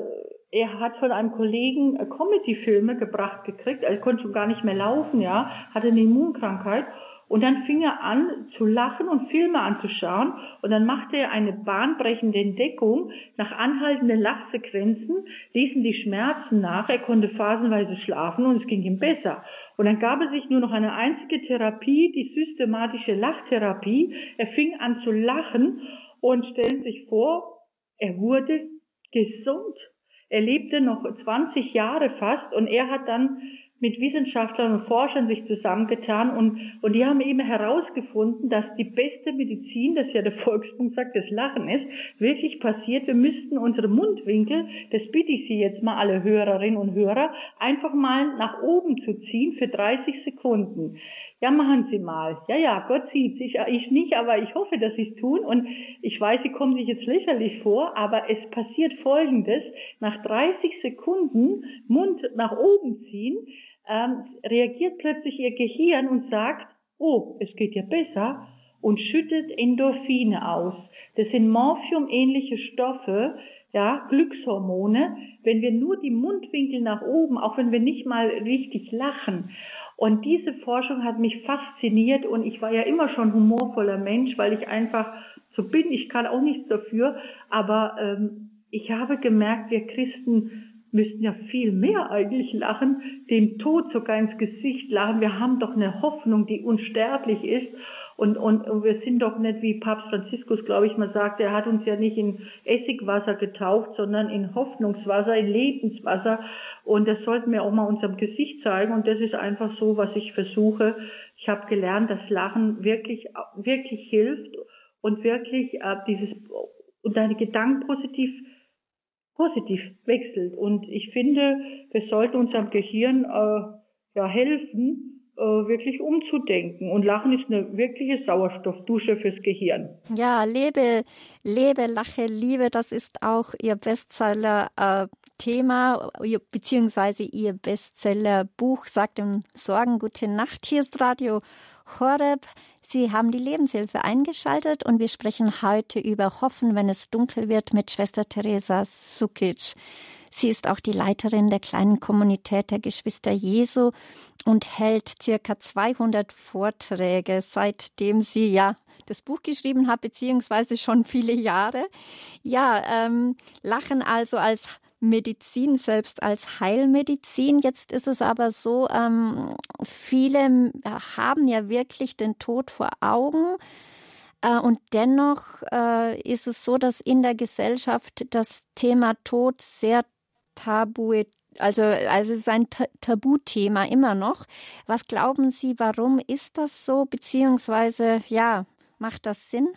S2: er hat von einem Kollegen äh, Comedy-Filme gebracht gekriegt. Er konnte schon gar nicht mehr laufen, ja, hatte eine Immunkrankheit und dann fing er an zu lachen und Filme anzuschauen. Und dann machte er eine bahnbrechende Entdeckung. Nach anhaltenden Lachsequenzen ließen die Schmerzen nach. Er konnte phasenweise schlafen und es ging ihm besser. Und dann gab es sich nur noch eine einzige Therapie, die systematische Lachtherapie. Er fing an zu lachen und stellen sich vor, er wurde gesund. Er lebte noch 20 Jahre fast und er hat dann mit Wissenschaftlern und Forschern sich zusammengetan und, und die haben eben herausgefunden, dass die beste Medizin, das ja der <laughs> Volksmund sagt, das Lachen ist, wirklich passiert. Wir müssten unsere Mundwinkel, das bitte ich Sie jetzt mal alle Hörerinnen und Hörer, einfach mal nach oben zu ziehen für 30 Sekunden. Ja, machen Sie mal. Ja, ja, Gott sieht sich. Ich nicht, aber ich hoffe, dass Sie es tun. Und ich weiß, Sie kommen sich jetzt lächerlich vor, aber es passiert Folgendes. Nach 30 Sekunden Mund nach oben ziehen, ähm, reagiert plötzlich Ihr Gehirn und sagt, oh, es geht ja besser und schüttet Endorphine aus. Das sind Morphium-ähnliche Stoffe, ja, Glückshormone, wenn wir nur die Mundwinkel nach oben, auch wenn wir nicht mal richtig lachen. Und diese Forschung hat mich fasziniert und ich war ja immer schon humorvoller Mensch, weil ich einfach so bin. Ich kann auch nichts dafür, aber ähm, ich habe gemerkt, wir Christen müssten ja viel mehr eigentlich lachen, dem Tod sogar ins Gesicht lachen. Wir haben doch eine Hoffnung, die unsterblich ist. Und, und, und wir sind doch nicht, wie Papst Franziskus, glaube ich, mal sagte, er hat uns ja nicht in Essigwasser getauft, sondern in Hoffnungswasser, in Lebenswasser. Und das sollten wir auch mal unserem Gesicht zeigen. Und das ist einfach so, was ich versuche. Ich habe gelernt, dass Lachen wirklich, wirklich hilft und wirklich äh, dieses und deine Gedanken positiv positiv wechselt. Und ich finde, wir sollten unserem Gehirn äh, ja helfen, äh, wirklich umzudenken. Und Lachen ist eine wirkliche Sauerstoffdusche fürs Gehirn.
S1: Ja, lebe, lebe, lache, liebe, das ist auch Ihr Bestseller. Äh, Thema beziehungsweise Ihr Bestseller-Buch sagt im Sorgen gute Nacht. Hier ist Radio Horeb. Sie haben die Lebenshilfe eingeschaltet und wir sprechen heute über Hoffen, wenn es dunkel wird mit Schwester Teresa Sukic. Sie ist auch die Leiterin der kleinen Kommunität der Geschwister Jesu und hält circa 200 Vorträge, seitdem sie ja das Buch geschrieben hat, beziehungsweise schon viele Jahre. Ja, ähm, Lachen also als Medizin selbst als Heilmedizin. Jetzt ist es aber so, ähm, viele haben ja wirklich den Tod vor Augen. Äh, und dennoch äh, ist es so, dass in der Gesellschaft das Thema Tod sehr tabu, also, also es ist ein Tabuthema immer noch. Was glauben Sie, warum ist das so? Beziehungsweise, ja, macht das Sinn?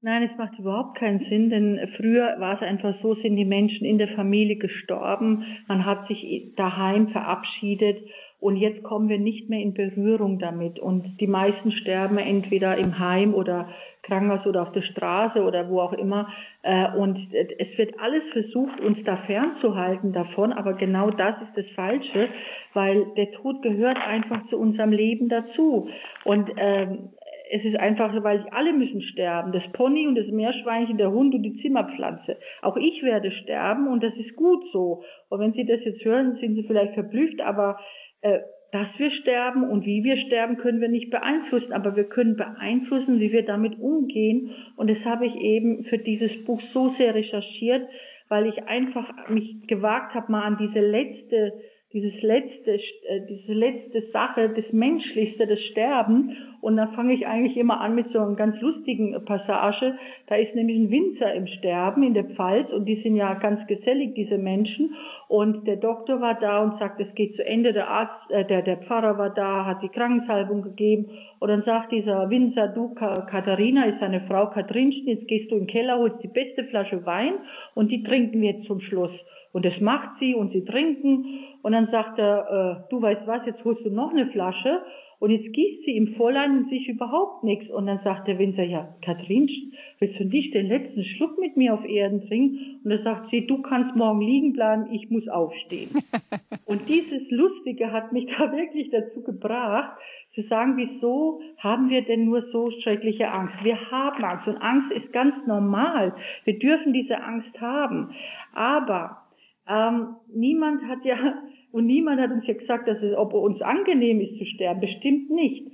S2: Nein, es macht überhaupt keinen Sinn, denn früher war es einfach so, sind die Menschen in der Familie gestorben, man hat sich daheim verabschiedet und jetzt kommen wir nicht mehr in Berührung damit und die meisten sterben entweder im Heim oder Krankenhaus oder auf der Straße oder wo auch immer äh, und es wird alles versucht, uns da fernzuhalten davon, aber genau das ist das Falsche, weil der Tod gehört einfach zu unserem Leben dazu und ähm, es ist einfach, weil alle müssen sterben. Das Pony und das Meerschweinchen, der Hund und die Zimmerpflanze. Auch ich werde sterben und das ist gut so. Und wenn Sie das jetzt hören, sind Sie vielleicht verblüfft, aber äh, dass wir sterben und wie wir sterben, können wir nicht beeinflussen, aber wir können beeinflussen, wie wir damit umgehen. Und das habe ich eben für dieses Buch so sehr recherchiert, weil ich einfach mich gewagt habe, mal an diese letzte dieses letzte, äh, diese letzte Sache, das Menschlichste, das Sterben. Und da fange ich eigentlich immer an mit so einer ganz lustigen Passage. Da ist nämlich ein Winzer im Sterben in der Pfalz und die sind ja ganz gesellig, diese Menschen. Und der Doktor war da und sagt, es geht zu Ende. Der Arzt, äh, der, der Pfarrer war da, hat die Krankensalbung gegeben. Und dann sagt dieser Winzer, du, Katharina ist seine Frau Katrinchen, jetzt gehst du im Keller, holst die beste Flasche Wein und die trinken wir zum Schluss. Und das macht sie und sie trinken. Und dann sagt er, äh, du weißt was, jetzt holst du noch eine Flasche. Und jetzt gießt sie im Vollein und sich überhaupt nichts. Und dann sagt der Winzer, ja, Katrin, willst du nicht den letzten Schluck mit mir auf Erden trinken? Und dann sagt sie, du kannst morgen liegen bleiben, ich muss aufstehen. <laughs> und dieses Lustige hat mich da wirklich dazu gebracht, zu sagen, wieso haben wir denn nur so schreckliche Angst? Wir haben Angst und Angst ist ganz normal. Wir dürfen diese Angst haben. Aber ähm, niemand hat ja, <laughs> und niemand hat uns ja gesagt, dass es, ob uns angenehm ist zu sterben, bestimmt nicht.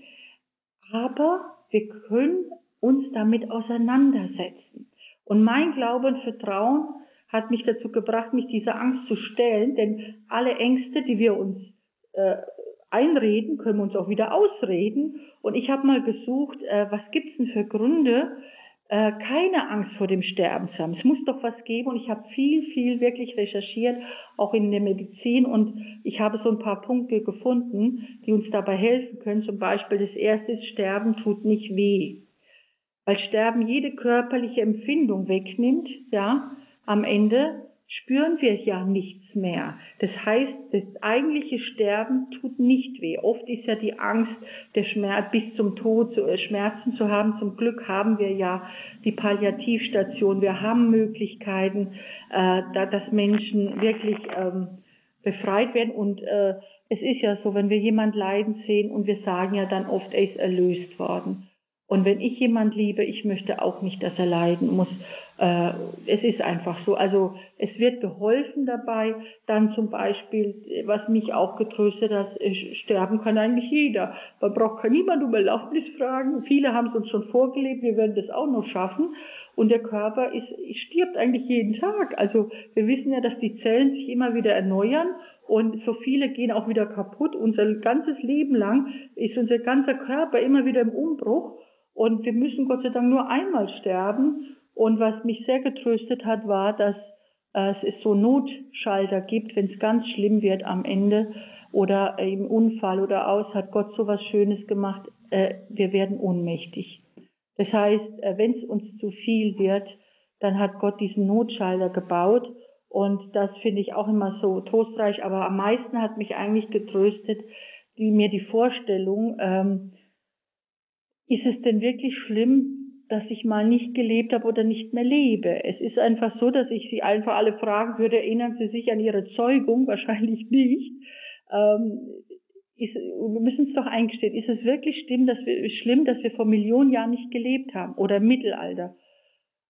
S2: Aber wir können uns damit auseinandersetzen. Und mein Glaube und Vertrauen hat mich dazu gebracht, mich dieser Angst zu stellen, denn alle Ängste, die wir uns äh, einreden, können wir uns auch wieder ausreden. Und ich habe mal gesucht, äh, was gibt's denn für Gründe, äh, keine Angst vor dem Sterben zu haben. Es muss doch was geben und ich habe viel, viel wirklich recherchiert, auch in der Medizin und ich habe so ein paar Punkte gefunden, die uns dabei helfen können. Zum Beispiel das erste ist, Sterben tut nicht weh. Weil Sterben jede körperliche Empfindung wegnimmt, ja, am Ende spüren wir ja nichts mehr. Das heißt, das eigentliche Sterben tut nicht weh. Oft ist ja die Angst, der Schmerz bis zum Tod äh, Schmerzen zu haben. Zum Glück haben wir ja die Palliativstation. Wir haben Möglichkeiten, äh, da, dass Menschen wirklich ähm, befreit werden. Und äh, es ist ja so, wenn wir jemand leiden sehen und wir sagen ja dann oft, er ist erlöst worden. Und wenn ich jemand liebe, ich möchte auch nicht, dass er leiden muss. Äh, es ist einfach so. Also es wird geholfen dabei. Dann zum Beispiel, was mich auch getröstet hat, sterben kann eigentlich jeder. Man braucht kann niemand um Erlaubnis fragen. Viele haben es uns schon vorgelebt. Wir werden das auch noch schaffen. Und der Körper ist, stirbt eigentlich jeden Tag. Also wir wissen ja, dass die Zellen sich immer wieder erneuern und so viele gehen auch wieder kaputt. Unser ganzes Leben lang ist unser ganzer Körper immer wieder im Umbruch. Und wir müssen Gott sei Dank nur einmal sterben. Und was mich sehr getröstet hat, war, dass äh, es so Notschalter gibt, wenn es ganz schlimm wird am Ende oder im Unfall oder aus, hat Gott so was Schönes gemacht, äh, wir werden ohnmächtig. Das heißt, äh, wenn es uns zu viel wird, dann hat Gott diesen Notschalter gebaut und das finde ich auch immer so trostreich, aber am meisten hat mich eigentlich getröstet, die, mir die Vorstellung, ähm, ist es denn wirklich schlimm, dass ich mal nicht gelebt habe oder nicht mehr lebe. Es ist einfach so, dass ich Sie einfach alle fragen würde, erinnern Sie sich an Ihre Zeugung? <laughs> Wahrscheinlich nicht. Ähm, ist, wir müssen es doch eingestehen, ist es wirklich schlimm dass, wir, schlimm, dass wir vor Millionen Jahren nicht gelebt haben oder im Mittelalter?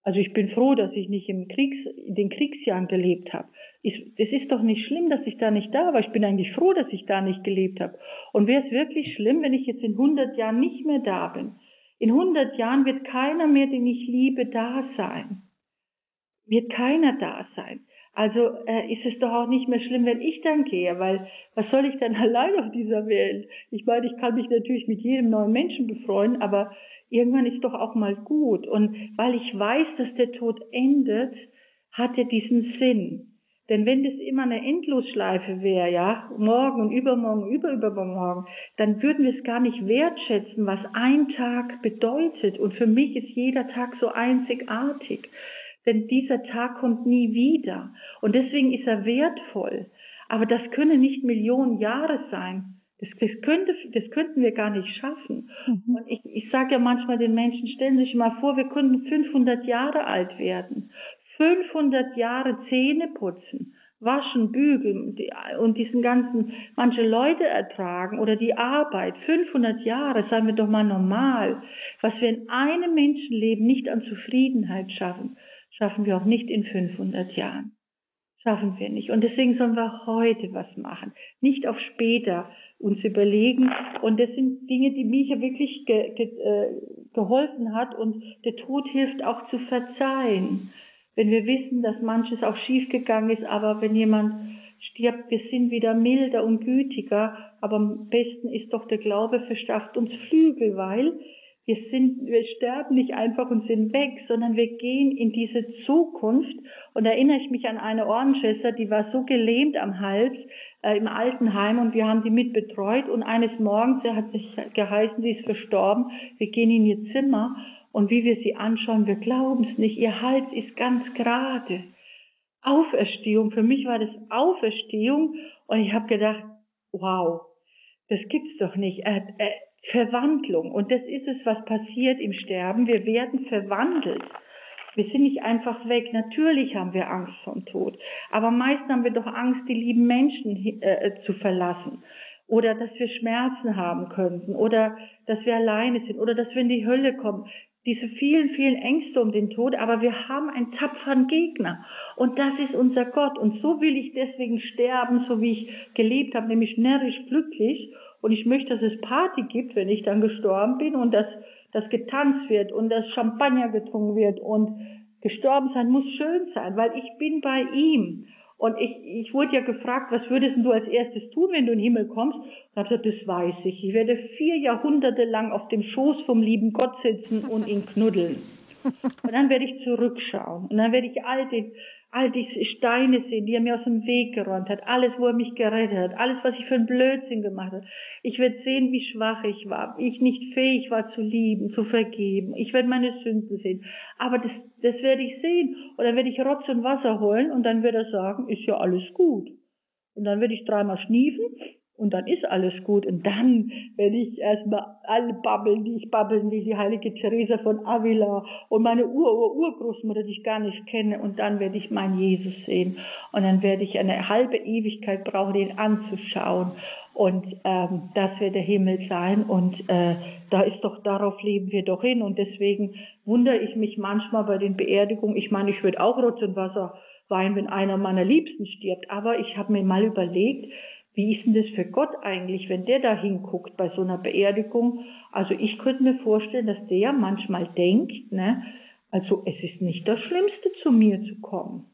S2: Also ich bin froh, dass ich nicht im Kriegs, in den Kriegsjahren gelebt habe. Es ist doch nicht schlimm, dass ich da nicht da war. Ich bin eigentlich froh, dass ich da nicht gelebt habe. Und wäre es wirklich schlimm, wenn ich jetzt in 100 Jahren nicht mehr da bin? In 100 Jahren wird keiner mehr, den ich liebe, da sein. Wird keiner da sein. Also äh, ist es doch auch nicht mehr schlimm, wenn ich dann gehe, weil was soll ich dann <laughs> allein auf dieser Welt? Ich meine, ich kann mich natürlich mit jedem neuen Menschen befreuen, aber irgendwann ist doch auch mal gut. Und weil ich weiß, dass der Tod endet, hat er diesen Sinn. Denn wenn das immer eine Endlosschleife wäre, ja, morgen und übermorgen, überübermorgen, dann würden wir es gar nicht wertschätzen, was ein Tag bedeutet. Und für mich ist jeder Tag so einzigartig. Denn dieser Tag kommt nie wieder. Und deswegen ist er wertvoll. Aber das können nicht Millionen Jahre sein. Das, das, könnte, das könnten wir gar nicht schaffen. Mhm. Und ich, ich sage ja manchmal den Menschen, stellen Sie sich mal vor, wir könnten 500 Jahre alt werden. 500 Jahre Zähne putzen, waschen, bügeln und diesen ganzen, manche Leute ertragen oder die Arbeit. 500 Jahre, sagen wir doch mal normal. Was wir in einem Menschenleben nicht an Zufriedenheit schaffen, schaffen wir auch nicht in 500 Jahren. Schaffen wir nicht. Und deswegen sollen wir heute was machen. Nicht auf später uns überlegen. Und das sind Dinge, die mich ja wirklich ge, ge, äh, geholfen hat. Und der Tod hilft auch zu verzeihen. Wenn wir wissen, dass manches auch schiefgegangen ist, aber wenn jemand stirbt, wir sind wieder milder und gütiger. Aber am besten ist doch der Glaube verschafft uns Flügel, weil wir sind, wir sterben nicht einfach und sind weg, sondern wir gehen in diese Zukunft. Und erinnere ich mich an eine Ordensschwester, die war so gelähmt am Hals äh, im Altenheim und wir haben die mit betreut. Und eines Morgens, sie hat sich geheißen, sie ist verstorben. Wir gehen in ihr Zimmer und wie wir sie anschauen, wir glauben es nicht. Ihr Hals ist ganz gerade. Auferstehung. Für mich war das Auferstehung und ich habe gedacht, wow, das gibt's doch nicht. Äh, äh, Verwandlung. Und das ist es, was passiert im Sterben. Wir werden verwandelt. Wir sind nicht einfach weg. Natürlich haben wir Angst vom Tod. Aber meist haben wir doch Angst, die lieben Menschen äh, zu verlassen. Oder dass wir Schmerzen haben könnten. Oder dass wir alleine sind. Oder dass wir in die Hölle kommen. Diese vielen, vielen Ängste um den Tod. Aber wir haben einen tapferen Gegner. Und das ist unser Gott. Und so will ich deswegen sterben, so wie ich gelebt habe, nämlich närrisch glücklich und ich möchte, dass es Party gibt, wenn ich dann gestorben bin und dass, dass getanzt wird und dass Champagner getrunken wird und gestorben sein muss schön sein, weil ich bin bei ihm. Und ich, ich wurde ja gefragt, was würdest du als erstes tun, wenn du in den Himmel kommst? Und habe gesagt, das weiß ich. Ich werde vier Jahrhunderte lang auf dem Schoß vom lieben Gott sitzen und ihn knuddeln. <laughs> Und dann werde ich zurückschauen. Und dann werde ich all den, all diese Steine sehen, die er mir aus dem Weg geräumt hat, alles, wo er mich gerettet hat, alles, was ich für einen Blödsinn gemacht habe. Ich werde sehen, wie schwach ich war, ich nicht fähig war zu lieben, zu vergeben. Ich werde meine Sünden sehen. Aber das, das werde ich sehen. Und dann werde ich Rotz und Wasser holen und dann wird er sagen, ist ja alles gut. Und dann werde ich dreimal schniefen und dann ist alles gut. Und dann werde ich erstmal alle babbeln, die ich babbeln wie die heilige Theresa von Avila und meine Ur-Ur-Urgroßmutter, die ich gar nicht kenne. Und dann werde ich meinen Jesus sehen. Und dann werde ich eine halbe Ewigkeit brauchen, den anzuschauen. Und ähm, das wird der Himmel sein. Und äh, da ist doch, darauf leben wir doch hin. Und deswegen wundere ich mich manchmal bei den Beerdigungen. Ich meine, ich würde auch Rotz und Wasser weinen, wenn einer meiner Liebsten stirbt. Aber ich habe mir mal überlegt, wie ist denn das für Gott eigentlich, wenn der da hinguckt bei so einer Beerdigung? Also ich könnte mir vorstellen, dass der manchmal denkt, ne, also es ist nicht das Schlimmste, zu mir zu kommen.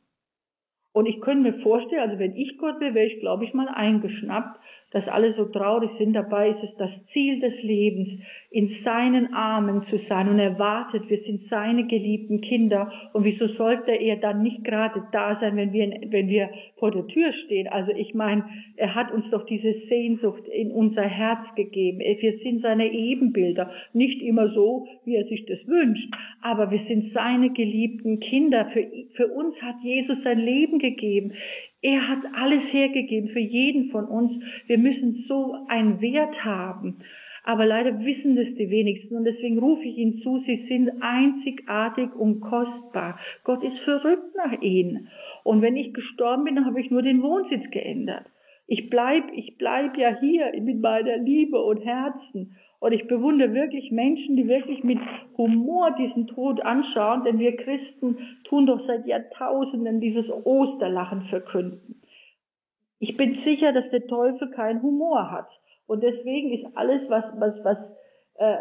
S2: Und ich könnte mir vorstellen, also wenn ich Gott wäre, wäre ich, glaube ich, mal eingeschnappt, dass alle so traurig sind. Dabei ist es das Ziel des Lebens, in seinen Armen zu sein und erwartet, wir sind seine geliebten Kinder. Und wieso sollte er dann nicht gerade da sein, wenn wir, wenn wir vor der Tür stehen? Also ich meine, er hat uns doch diese Sehnsucht in unser Herz gegeben. Wir sind seine Ebenbilder. Nicht immer so, wie er sich das wünscht, aber wir sind seine geliebten Kinder. Für, für uns hat Jesus sein Leben gegeben. Er hat alles hergegeben für jeden von uns. Wir müssen so einen Wert haben. Aber leider wissen das die wenigsten und deswegen rufe ich Ihnen zu, Sie sind einzigartig und kostbar. Gott ist verrückt nach Ihnen. Und wenn ich gestorben bin, dann habe ich nur den Wohnsitz geändert. Ich bleib, ich bleib ja hier mit meiner Liebe und Herzen. Und ich bewundere wirklich Menschen, die wirklich mit Humor diesen Tod anschauen, denn wir Christen tun doch seit Jahrtausenden dieses Osterlachen verkünden. Ich bin sicher, dass der Teufel keinen Humor hat. Und deswegen ist alles, was, was, was äh,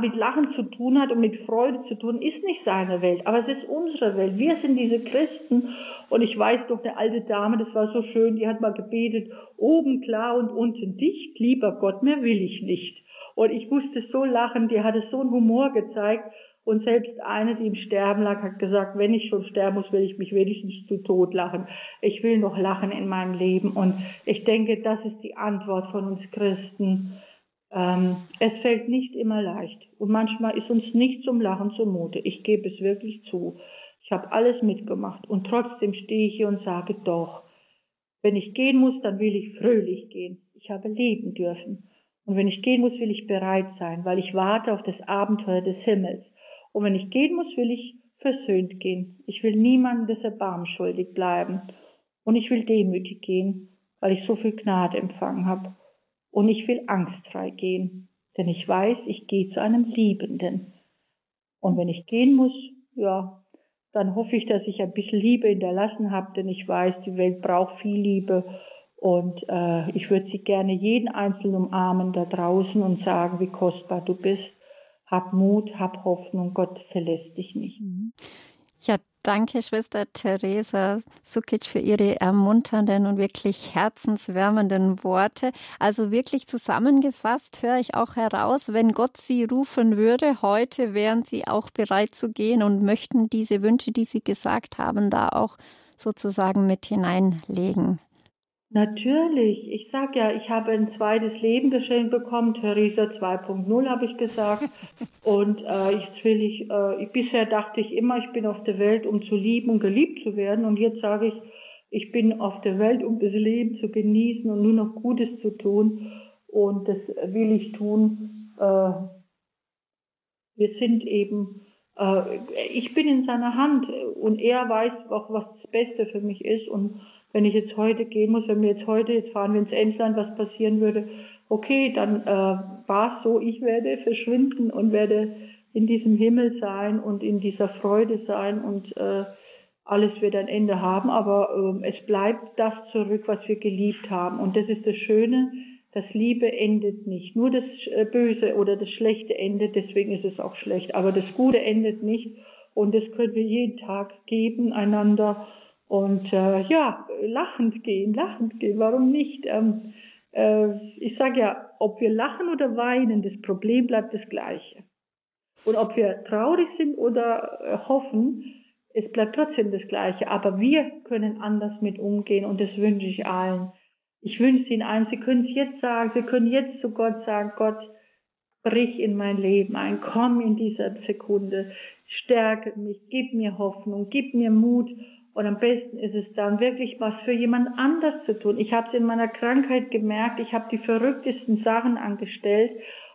S2: mit Lachen zu tun hat und mit Freude zu tun, ist nicht seine Welt, aber es ist unsere Welt. Wir sind diese Christen und ich weiß doch, eine alte Dame, das war so schön, die hat mal gebetet, oben klar und unten dicht, lieber Gott, mehr will ich nicht. Und ich musste so lachen, die hatte so einen Humor gezeigt und selbst eine, die im Sterben lag, hat gesagt, wenn ich schon sterben muss, will ich mich wenigstens zu Tod lachen. Ich will noch lachen in meinem Leben und ich denke, das ist die Antwort von uns Christen ähm, es fällt nicht immer leicht und manchmal ist uns nicht zum Lachen zumute. Ich gebe es wirklich zu. Ich habe alles mitgemacht und trotzdem stehe ich hier und sage doch, wenn ich gehen muss, dann will ich fröhlich gehen. Ich habe leben dürfen. Und wenn ich gehen muss, will ich bereit sein, weil ich warte auf das Abenteuer des Himmels. Und wenn ich gehen muss, will ich versöhnt gehen. Ich will niemandem des Erbarmens schuldig bleiben. Und ich will demütig gehen, weil ich so viel Gnade empfangen habe. Und ich will angstfrei gehen, denn ich weiß, ich gehe zu einem Liebenden. Und wenn ich gehen muss, ja, dann hoffe ich, dass ich ein bisschen Liebe hinterlassen habe, denn ich weiß, die Welt braucht viel Liebe. Und äh, ich würde sie gerne jeden Einzelnen umarmen da draußen und sagen, wie kostbar du bist. Hab Mut, hab Hoffnung, Gott verlässt dich nicht.
S1: Mhm. Ja, Danke, Schwester Theresa Sukic, für Ihre ermunternden und wirklich herzenswärmenden Worte. Also wirklich zusammengefasst höre ich auch heraus, wenn Gott Sie rufen würde, heute wären Sie auch bereit zu gehen und möchten diese Wünsche, die Sie gesagt haben, da auch sozusagen mit hineinlegen.
S2: Natürlich. Ich sag ja, ich habe ein zweites Leben geschenkt bekommen. Theresa 2.0 habe ich gesagt. <laughs> Und äh, jetzt will ich, äh, bisher dachte ich immer, ich bin auf der Welt, um zu lieben und geliebt zu werden. Und jetzt sage ich, ich bin auf der Welt, um das Leben zu genießen und nur noch Gutes zu tun. Und das will ich tun. Äh, wir sind eben, äh, ich bin in seiner Hand und er weiß auch, was das Beste für mich ist. Und wenn ich jetzt heute gehen muss, wenn wir jetzt heute, jetzt fahren wir ins Emsland, was passieren würde, okay, dann äh, war es so, ich werde verschwinden und werde in diesem Himmel sein und in dieser Freude sein und äh, alles wird ein Ende haben, aber äh, es bleibt das zurück, was wir geliebt haben. Und das ist das Schöne, das Liebe endet nicht. Nur das äh, Böse oder das Schlechte endet, deswegen ist es auch schlecht. Aber das Gute endet nicht. Und das können wir jeden Tag geben einander und äh, ja, lachend gehen, lachend gehen, warum nicht? Ähm, äh, ich sage ja, ob wir lachen oder weinen, das Problem bleibt das gleiche. Und ob wir traurig sind oder äh, hoffen, es bleibt trotzdem das Gleiche. Aber wir können anders mit umgehen und das wünsche ich allen. Ich wünsche Ihnen allen, Sie können es jetzt sagen, Sie können jetzt zu Gott sagen, Gott, brich in mein Leben ein, komm in dieser Sekunde, stärke mich, gib mir Hoffnung, gib mir Mut und am besten ist es dann wirklich was für jemand anders zu tun. Ich habe es in meiner Krankheit gemerkt, ich habe die verrücktesten Sachen angestellt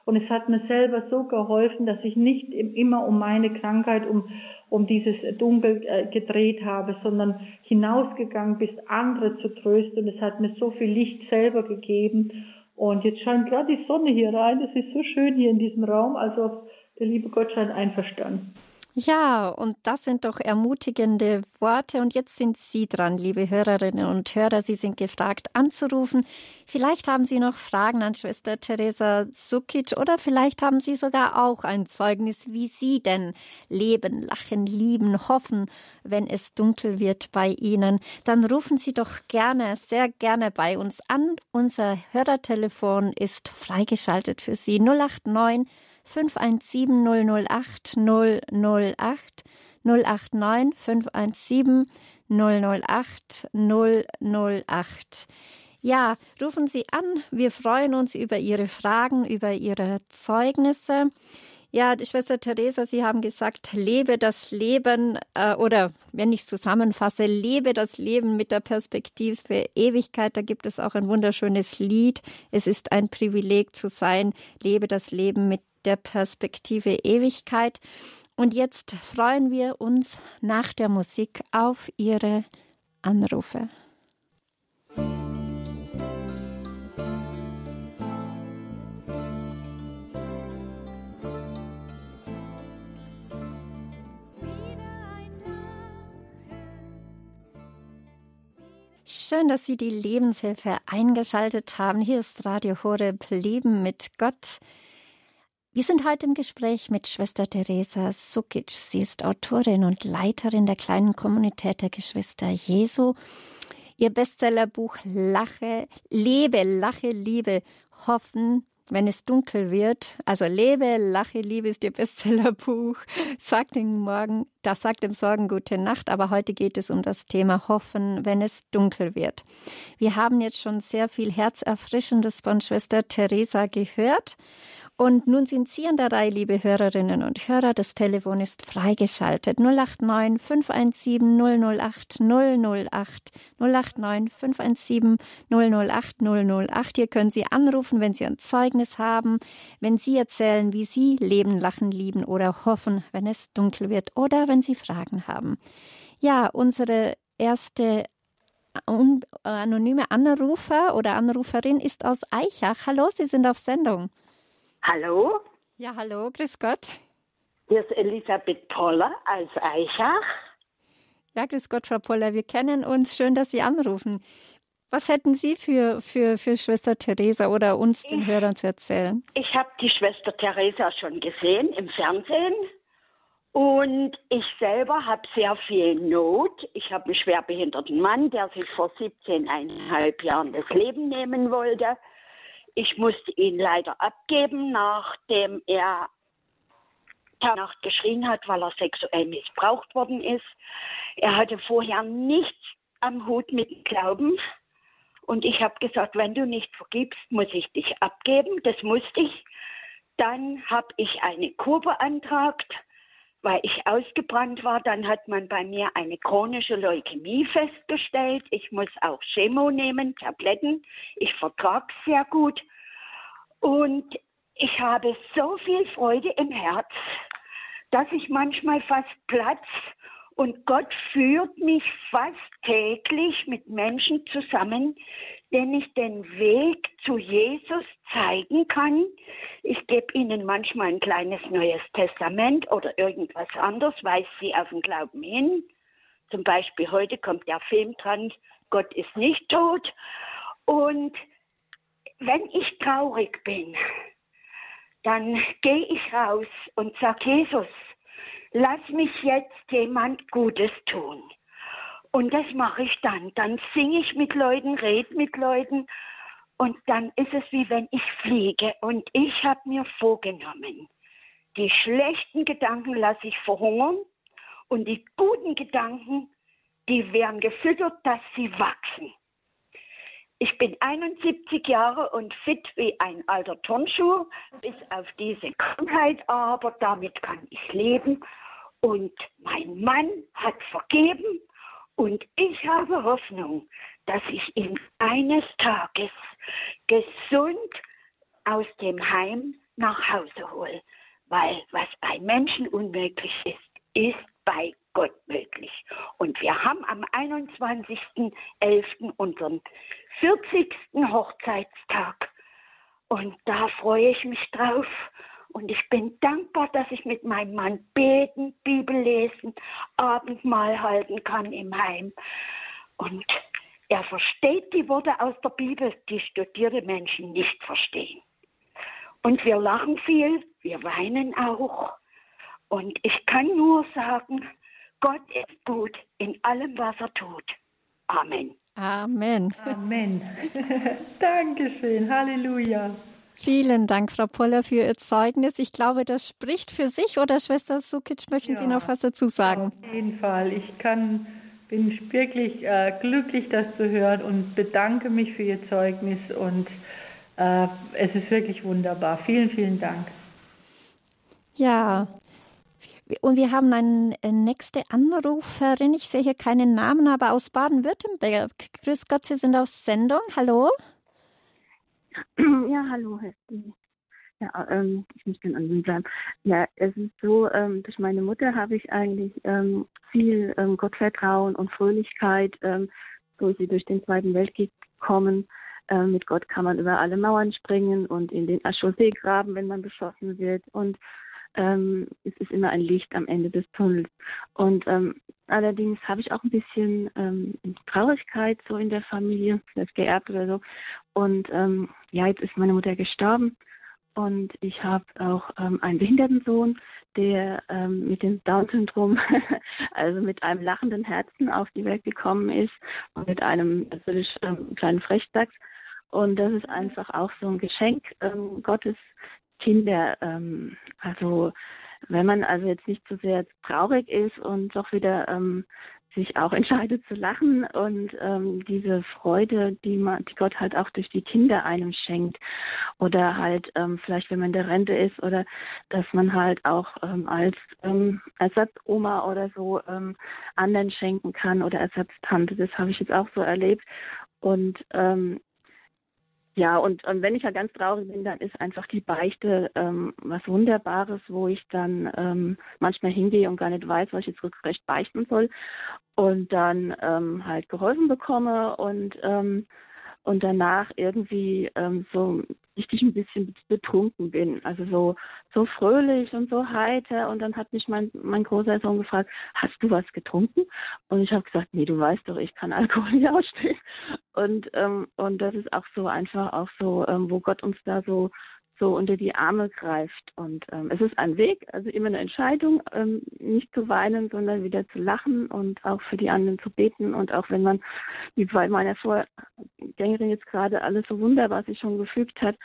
S2: und es hat mir selber so geholfen, dass ich nicht immer um meine Krankheit, um, um dieses Dunkel äh, gedreht habe, sondern hinausgegangen bis andere zu trösten. Und es hat mir so viel Licht selber gegeben. Und jetzt scheint gerade die Sonne hier rein. Es ist so schön hier in diesem Raum. Also der liebe Gott scheint einverstanden.
S1: Ja, und das sind doch ermutigende Worte. Und jetzt sind Sie dran, liebe Hörerinnen und Hörer. Sie sind gefragt anzurufen. Vielleicht haben Sie noch Fragen an Schwester Teresa Sukic oder vielleicht haben Sie sogar auch ein Zeugnis, wie Sie denn leben, lachen, lieben, hoffen, wenn es dunkel wird bei Ihnen. Dann rufen Sie doch gerne, sehr gerne bei uns an. Unser Hörertelefon ist freigeschaltet für Sie. 089 517 008 008 089 517 008 008. Ja, rufen Sie an. Wir freuen uns über Ihre Fragen, über Ihre Zeugnisse. Ja, Schwester Theresa, Sie haben gesagt, lebe das Leben äh, oder wenn ich es zusammenfasse, lebe das Leben mit der Perspektive für Ewigkeit. Da gibt es auch ein wunderschönes Lied. Es ist ein Privileg zu sein. Lebe das Leben mit der Perspektive Ewigkeit. Und jetzt freuen wir uns nach der Musik auf Ihre Anrufe. Schön, dass Sie die Lebenshilfe eingeschaltet haben. Hier ist Radio Horeb Leben mit Gott. Wir sind heute im Gespräch mit Schwester Teresa Sukic. Sie ist Autorin und Leiterin der kleinen Kommunität der Geschwister Jesu. Ihr Bestsellerbuch Lache, Lebe, Lache, Liebe, Hoffen, wenn es dunkel wird. Also Lebe, Lache, Liebe ist ihr Bestsellerbuch. Sagt dem Morgen, das sagt dem Sorgen gute Nacht, aber heute geht es um das Thema Hoffen, wenn es dunkel wird. Wir haben jetzt schon sehr viel Herzerfrischendes von Schwester Teresa gehört und nun sind Sie an der Reihe, liebe Hörerinnen und Hörer. Das Telefon ist freigeschaltet. 089 517 008 008 089 517 008 008. Hier können Sie anrufen, wenn Sie ein Zeugnis haben, wenn Sie erzählen, wie Sie leben, lachen, lieben oder hoffen, wenn es dunkel wird oder wenn Sie Fragen haben. Ja, unsere erste anonyme Anrufer oder Anruferin ist aus Eichach. Hallo, Sie sind auf Sendung.
S3: Hallo?
S1: Ja, hallo, grüß Gott.
S3: Hier ist Elisabeth Poller aus Eichach.
S1: Ja, grüß Gott, Frau Poller. Wir kennen uns. Schön, dass Sie anrufen. Was hätten Sie für, für, für Schwester Theresa oder uns, den ich, Hörern, zu erzählen?
S3: Ich habe die Schwester Theresa schon gesehen im Fernsehen. Und ich selber habe sehr viel Not. Ich habe einen schwerbehinderten Mann, der sich vor 17,5 Jahren das Leben nehmen wollte. Ich musste ihn leider abgeben, nachdem er Nacht geschrien hat, weil er sexuell missbraucht worden ist. Er hatte vorher nichts am Hut mit Glauben. Und ich habe gesagt, wenn du nicht vergibst, muss ich dich abgeben. Das musste ich. Dann habe ich eine Kur beantragt weil ich ausgebrannt war. Dann hat man bei mir eine chronische Leukämie festgestellt. Ich muss auch Chemo nehmen, Tabletten. Ich vertrage sehr gut. Und ich habe so viel Freude im Herz, dass ich manchmal fast platz und Gott führt mich fast täglich mit Menschen zusammen, denen ich den Weg zu Jesus zeigen kann. Ich gebe ihnen manchmal ein kleines neues Testament oder irgendwas anderes, weise sie auf den Glauben hin. Zum Beispiel heute kommt der Film dran, Gott ist nicht tot. Und wenn ich traurig bin, dann gehe ich raus und sage, Jesus, lass mich jetzt jemand Gutes tun. Und das mache ich dann. Dann singe ich mit Leuten, rede mit Leuten und dann ist es wie wenn ich fliege. Und ich habe mir vorgenommen, Die schlechten Gedanken lasse ich verhungern und die guten Gedanken, die werden gefüttert, dass sie wachsen. Ich bin 71 Jahre und fit wie ein alter Turnschuh, bis auf diese Krankheit, aber damit kann ich leben. Und mein Mann hat vergeben und ich habe Hoffnung, dass ich ihn eines Tages gesund aus dem Heim nach Hause hole. Weil was bei Menschen unmöglich ist, ist bei Gott möglich. Und wir haben am 21.11. unseren 40. Hochzeitstag. Und da freue ich mich drauf. Und ich bin dankbar, dass ich mit meinem Mann beten, Bibel lesen, Abendmahl halten kann im Heim. Und er versteht die Worte aus der Bibel, die studierte Menschen nicht verstehen. Und wir lachen viel, wir weinen auch. Und ich kann nur sagen, Gott ist gut in allem, was er tut. Amen.
S1: Amen.
S2: Amen. <laughs> Dankeschön. Halleluja.
S1: Vielen Dank, Frau Poller, für Ihr Zeugnis. Ich glaube, das spricht für sich. Oder Schwester Sukic, möchten ja, Sie noch was dazu sagen?
S2: Auf jeden Fall. Ich kann, bin wirklich äh, glücklich, das zu hören und bedanke mich für Ihr Zeugnis. Und äh, es ist wirklich wunderbar. Vielen, vielen Dank.
S1: Ja, und wir haben eine äh, nächste Anruferin. Ich sehe hier keinen Namen, aber aus Baden-Württemberg. Grüß Gott, Sie sind auf Sendung. Hallo? <clears throat>
S4: Ja, hallo, Hesti. Ja, ähm, ich muss den anderen bleiben. Ja, es ist so, ähm, durch meine Mutter habe ich eigentlich ähm, viel ähm, Gottvertrauen und Fröhlichkeit, ähm, so ist sie durch den Zweiten Weltkrieg gekommen. Ähm, mit Gott kann man über alle Mauern springen und in den Aschosee graben, wenn man beschossen wird. Und ähm, es ist immer ein Licht am Ende des Tunnels. Und ähm, allerdings habe ich auch ein bisschen ähm, Traurigkeit so in der Familie, das geerbt oder so. Und ähm, ja, jetzt ist meine Mutter gestorben und ich habe auch ähm, einen behinderten Sohn, der ähm, mit dem Down-Syndrom, <laughs> also mit einem lachenden Herzen auf die Welt gekommen ist und mit einem natürlich ähm, kleinen Frechdachs. Und das ist einfach auch so ein Geschenk ähm, Gottes, Kinder, ähm, also wenn man also jetzt nicht zu so sehr traurig ist und doch wieder ähm, sich auch entscheidet zu lachen und ähm, diese Freude, die man, die Gott halt auch durch die Kinder einem schenkt oder halt ähm, vielleicht wenn man in der Rente ist oder dass man halt auch ähm, als ähm, Ersatzoma oder so ähm, anderen schenken kann oder Ersatztante, das habe ich jetzt auch so erlebt und ähm, ja, und, und wenn ich ja ganz traurig bin, dann ist einfach die Beichte ähm, was Wunderbares, wo ich dann ähm, manchmal hingehe und gar nicht weiß, was ich jetzt rückrecht beichten soll und dann ähm, halt geholfen bekomme und ähm, und danach irgendwie ähm, so richtig ein bisschen betrunken bin. Also so, so fröhlich und so heiter. Und dann hat mich mein, mein großer Sohn gefragt, hast du was getrunken? Und ich habe gesagt, nee, du weißt doch, ich kann Alkohol nicht ausstehen. Und, ähm, und das ist auch so einfach auch so, ähm, wo Gott uns da so so unter die Arme greift. Und ähm, es ist ein Weg, also immer eine Entscheidung, ähm, nicht zu weinen, sondern wieder zu lachen und auch für die anderen zu beten. Und auch wenn man, wie bei meiner Vorgängerin jetzt gerade alles so wunderbar sich schon gefügt hat,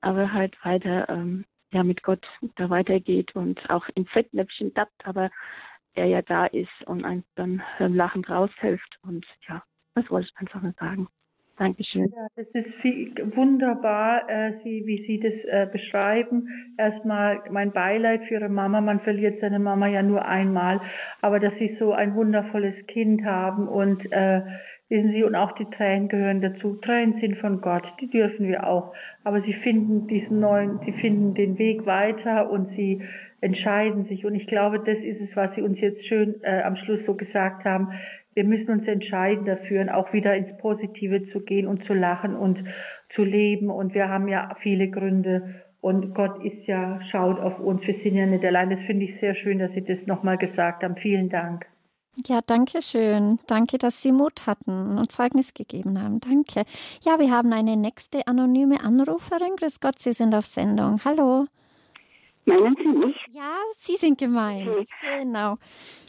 S4: aber halt weiter ähm, ja mit Gott da weitergeht und auch in Fettnäpfchen tappt, aber er ja da ist und einem dann lachend raushilft. Und ja, das wollte ich einfach nur sagen. Dankeschön.
S2: Ja, das ist wunderbar, äh, Sie, wie Sie das äh, beschreiben. Erstmal mein Beileid für Ihre Mama. Man verliert seine Mama ja nur einmal, aber dass Sie so ein wundervolles Kind haben und äh, wissen Sie, und auch die Tränen gehören dazu. Tränen sind von Gott, die dürfen wir auch. Aber Sie finden diesen neuen, Sie finden den Weg weiter und Sie entscheiden sich. Und ich glaube, das ist es, was Sie uns jetzt schön äh, am Schluss so gesagt haben wir müssen uns entscheiden dafür, auch wieder ins Positive zu gehen und zu lachen und zu leben. Und wir haben ja viele Gründe. Und Gott ist ja, schaut auf uns. Wir sind ja nicht allein. Das finde ich sehr schön, dass Sie das nochmal gesagt haben. Vielen Dank.
S1: Ja, danke schön. Danke, dass Sie Mut hatten und Zeugnis gegeben haben. Danke. Ja, wir haben eine nächste anonyme Anruferin. Grüß Gott, Sie sind auf Sendung. Hallo.
S5: Meinen Sie mich?
S1: Ja, Sie sind gemeint. Okay. Genau.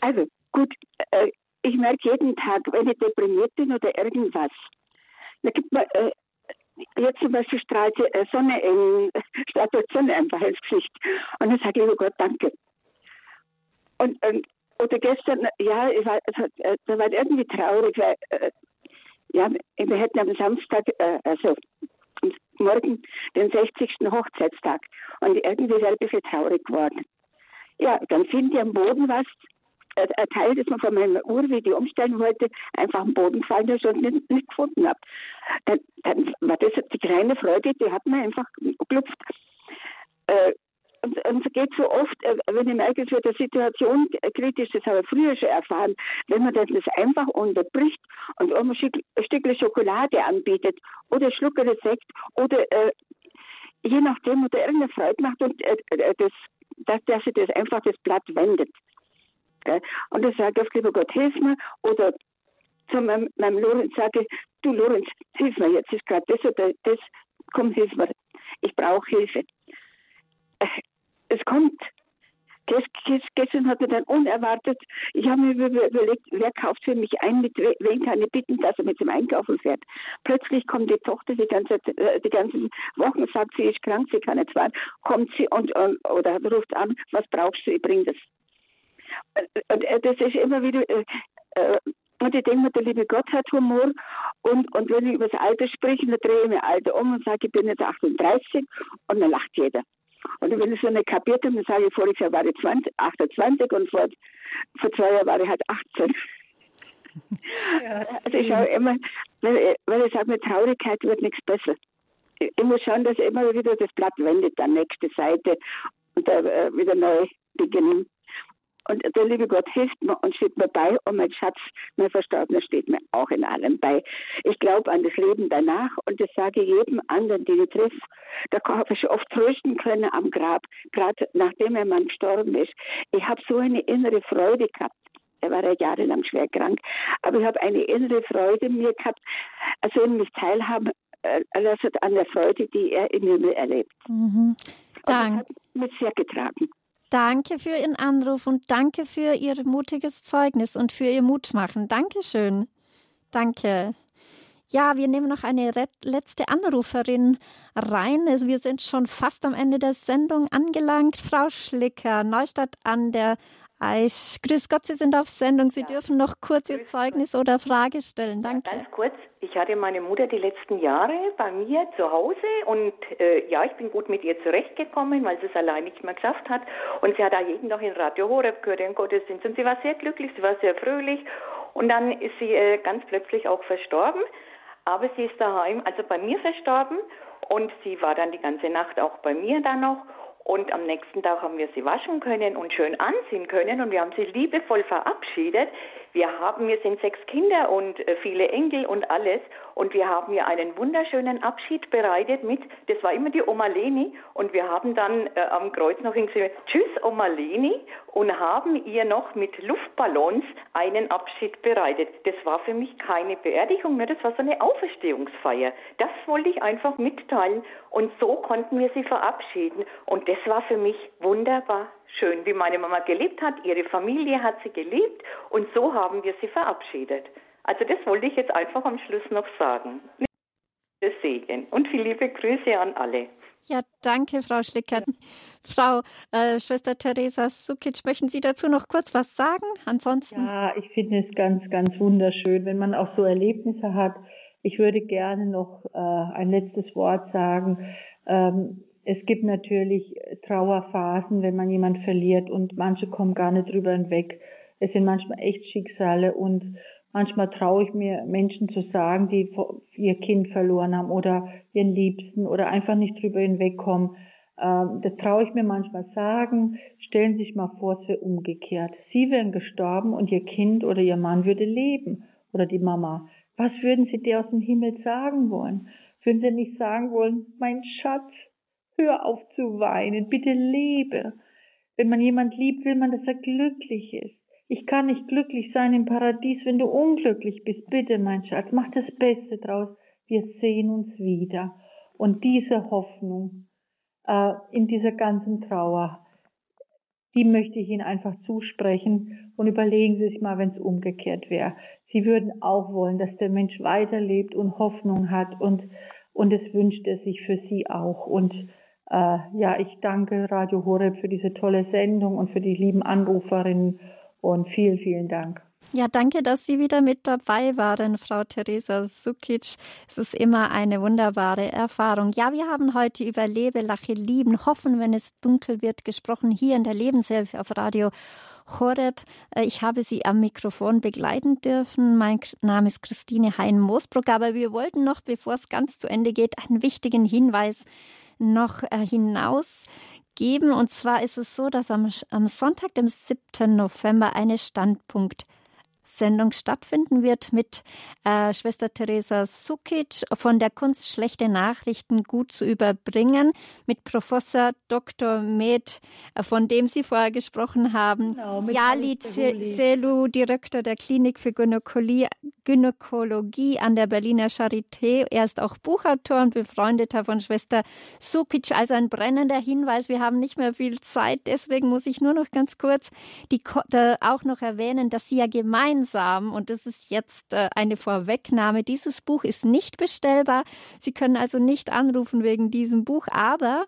S5: Also, gut, äh, ich merke jeden Tag, wenn ich deprimiert bin oder irgendwas. Da gibt man, äh, jetzt zum Beispiel strahlt die Sonne in, <laughs> strahlt Sonne einfach ins Gesicht. Und dann sage ich, oh Gott, danke. Und, und oder gestern, ja, ich war, äh, da war irgendwie traurig, weil, äh, ja, wir hätten am Samstag, äh, also morgen den 60. Hochzeitstag und irgendwie ist er ein bisschen traurig geworden. Ja, dann finde ich am Boden was, ein Teil, das man von meiner Uhr, wie die umstellen wollte, einfach am Boden gefallen ist und nicht, nicht gefunden habe. Dann, dann war das die kleine Freude, die hat mir einfach geklopft. Äh, und, und es geht so oft, äh, wenn ich merke, es wird eine Situation kritisch, das habe ich früher schon erfahren, wenn man das einfach unterbricht und ein Stück Schokolade anbietet oder ein Schluck Sekt oder äh, je nachdem oder irgendeine Freude macht und äh, äh das, dass, dass sie das einfach das Blatt wendet. Gell? Und ich sage oft, lieber Gott, hilf mir oder zu meinem, meinem Lorenz sage, du Lorenz, hilf mir, jetzt ist gerade das oder das, komm, hilf mir, ich brauche Hilfe es kommt. Gestern hat er dann unerwartet, ich habe mir überlegt, wer kauft für mich ein, mit wen kann ich bitten, dass er mit dem Einkaufen fährt. Plötzlich kommt die Tochter die ganze, äh, die ganzen Wochen, sagt sie ist krank, sie kann nicht fahren, kommt sie und, oder ruft an, was brauchst du, ich bring das. Und äh, das ist immer wieder, äh, äh, und ich denke mir, der liebe Gott hat Humor. Und, und wenn ich über das Alter spreche, dann drehe ich mir Alter um und sage, ich bin jetzt 38 und dann lacht jeder. Und wenn ich so eine kapiert habe, dann sage ich, voriges Jahr war ich 20, 28 und vor, vor zwei Jahren war ich halt 18. Ja, also ich schaue immer, weil, weil ich sage, mit Traurigkeit wird nichts besser. Ich, ich muss schauen, dass ich immer wieder das Blatt wendet, dann nächste Seite und da äh, wieder neu beginnen. Und der liebe Gott hilft mir und steht mir bei und mein Schatz, mein Verstorbener, steht mir auch in allem bei. Ich glaube an das Leben danach und das sage ich jedem anderen, den ich treffe. Da habe ich oft trösten können am Grab, gerade nachdem mein Mann gestorben ist. Ich habe so eine innere Freude gehabt. Er war ja jahrelang schwer krank, aber ich habe eine innere Freude mir gehabt, also in mich teilhaben äh, lassen an der Freude, die er in mir erlebt. Mhm. Danke. Und das hat mich sehr getragen.
S1: Danke für Ihren Anruf und danke für Ihr mutiges Zeugnis und für Ihr Mutmachen. Dankeschön. Danke. Ja, wir nehmen noch eine letzte Anruferin rein. Wir sind schon fast am Ende der Sendung angelangt. Frau Schlicker, Neustadt an der Aisch. Grüß Gott, Sie sind auf Sendung. Sie ja. dürfen noch kurz Ihr Zeugnis Gott. oder Frage stellen. Danke.
S6: Ja, ganz kurz. Ich hatte meine Mutter die letzten Jahre bei mir zu Hause und äh, ja, ich bin gut mit ihr zurechtgekommen, weil sie es allein nicht mehr geschafft hat. Und sie hat da jeden Tag in Radio Horeb gehört, in Gottesdienst. Und sie war sehr glücklich, sie war sehr fröhlich. Und dann ist sie äh, ganz plötzlich auch verstorben. Aber sie ist daheim, also bei mir verstorben. Und sie war dann die ganze Nacht auch bei mir dann noch. Und am nächsten Tag haben wir sie waschen können und schön anziehen können und wir haben sie liebevoll verabschiedet. Wir haben, wir sind sechs Kinder und äh, viele Enkel und alles. Und wir haben ihr einen wunderschönen Abschied bereitet mit, das war immer die Oma Leni. Und wir haben dann äh, am Kreuz noch gesagt, tschüss Oma Leni. Und haben ihr noch mit Luftballons einen Abschied bereitet. Das war für mich keine Beerdigung mehr, das war so eine Auferstehungsfeier. Das wollte ich einfach mitteilen. Und so konnten wir sie verabschieden. Und das war für mich wunderbar schön, wie meine Mama gelebt hat. Ihre Familie hat sie geliebt und so haben wir sie verabschiedet. Also das wollte ich jetzt einfach am Schluss noch sagen. Das Segen und viele liebe Grüße an alle.
S1: Ja, danke, Frau Schlicker. Frau äh, Schwester Teresa Sukic, möchten Sie dazu noch kurz was sagen? Ansonsten.
S2: Ja, ich finde es ganz, ganz wunderschön, wenn man auch so Erlebnisse hat. Ich würde gerne noch äh, ein letztes Wort sagen. Ähm, es gibt natürlich Trauerphasen, wenn man jemand verliert und manche kommen gar nicht drüber hinweg. Es sind manchmal echt Schicksale und manchmal traue ich mir Menschen zu sagen, die ihr Kind verloren haben oder ihren Liebsten oder einfach nicht drüber hinwegkommen. Ähm, das traue ich mir manchmal sagen. Stellen Sie sich mal vor, es wäre umgekehrt. Sie wären gestorben und Ihr Kind oder Ihr Mann würde leben oder die Mama. Was würden Sie dir aus dem Himmel sagen wollen? Würden Sie nicht sagen wollen, mein Schatz, Hör auf zu weinen, bitte lebe. Wenn man jemand liebt, will man, dass er glücklich ist. Ich kann nicht glücklich sein im Paradies, wenn du unglücklich bist. Bitte, mein Schatz, mach das Beste draus. Wir sehen uns wieder. Und diese Hoffnung äh, in dieser ganzen Trauer, die möchte ich Ihnen einfach zusprechen und überlegen Sie sich mal, wenn es umgekehrt wäre. Sie würden auch wollen, dass der Mensch weiterlebt und Hoffnung hat und, und es wünscht er sich für Sie auch. Und ja, ich danke Radio Horeb für diese tolle Sendung und für die lieben Anruferinnen und vielen, vielen Dank.
S1: Ja, danke, dass Sie wieder mit dabei waren, Frau Theresa Sukic. Es ist immer eine wunderbare Erfahrung. Ja, wir haben heute über Lebe, Lache, Lieben, Hoffen, wenn es dunkel wird, gesprochen, hier in der Lebenshilfe auf Radio Horeb. Äh, ich habe Sie am Mikrofon begleiten dürfen. Mein Name ist Christine Hein-Moosbruck, aber wir wollten noch, bevor es ganz zu Ende geht, einen wichtigen Hinweis noch äh, hinaus geben. Und zwar ist es so, dass am, am Sonntag, dem 7. November, eine Standpunkt Sendung stattfinden wird mit äh, Schwester Teresa Sukic von der Kunst schlechte Nachrichten gut zu überbringen mit Professor Dr. Med, äh, von dem Sie vorher gesprochen haben, genau, Yalit Selu, Direktor der Klinik für Gynäkologie, Gynäkologie an der Berliner Charité. Er ist auch Buchautor und Befreundeter von Schwester Sukic. Also ein brennender Hinweis. Wir haben nicht mehr viel Zeit. Deswegen muss ich nur noch ganz kurz die, auch noch erwähnen, dass Sie ja gemeinsam gemeinsam, und das ist jetzt äh, eine Vorwegnahme, dieses Buch ist nicht bestellbar. Sie können also nicht anrufen wegen diesem Buch, aber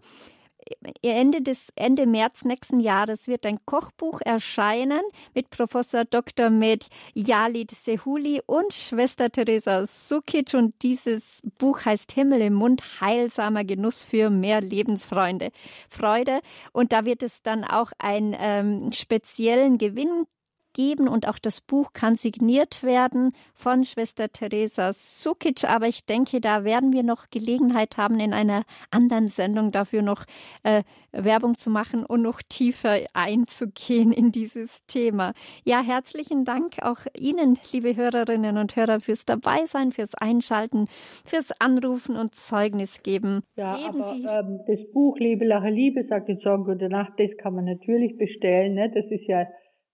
S1: Ende des Ende März nächsten Jahres wird ein Kochbuch erscheinen mit Professor Dr. Med Yalit Sehuli und Schwester Teresa Sukic. Und dieses Buch heißt Himmel im Mund heilsamer Genuss für mehr Lebensfreunde Freude. Und da wird es dann auch einen ähm, speziellen Gewinn geben und auch das Buch kann signiert werden von Schwester Teresa Sukic. Aber ich denke, da werden wir noch Gelegenheit haben, in einer anderen Sendung dafür noch äh, Werbung zu machen und noch tiefer einzugehen in dieses Thema. Ja, herzlichen Dank auch Ihnen, liebe Hörerinnen und Hörer, fürs Dabeisein, fürs Einschalten, fürs Anrufen und Zeugnis geben.
S2: Ja, Leben aber ähm, das Buch Liebe, Lache, Liebe, sagte John Gute Nacht, das kann man natürlich bestellen. Ne? Das ist ja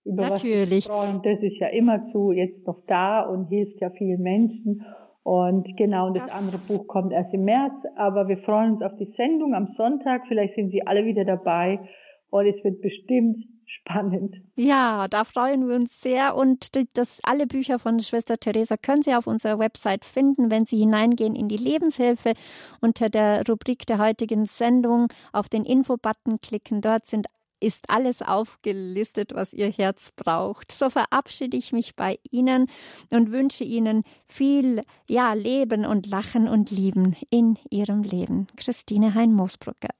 S2: über
S1: Natürlich.
S2: was wir Das ist ja immer zu jetzt noch da und hilft ja vielen Menschen. Und genau, und das, das, andere Buch kommt erst im März, aber wir freuen uns auf die Sendung am Sonntag. Vielleicht sind Sie alle wieder dabei und es wird bestimmt <laughs> spannend.
S1: Ja, da freuen wir uns sehr und das, alle Bücher von Schwester Theresa können Sie auf unserer Website finden, wenn Sie hineingehen in die Lebenshilfe unter der Rubrik der heutigen Sendung auf den Info-Button klicken. Dort sind ist alles aufgelistet, was Ihr Herz braucht. So verabschiede ich mich bei Ihnen und wünsche Ihnen viel, ja, Leben und Lachen und Lieben in Ihrem Leben. Christine Hein-Moosbrugger.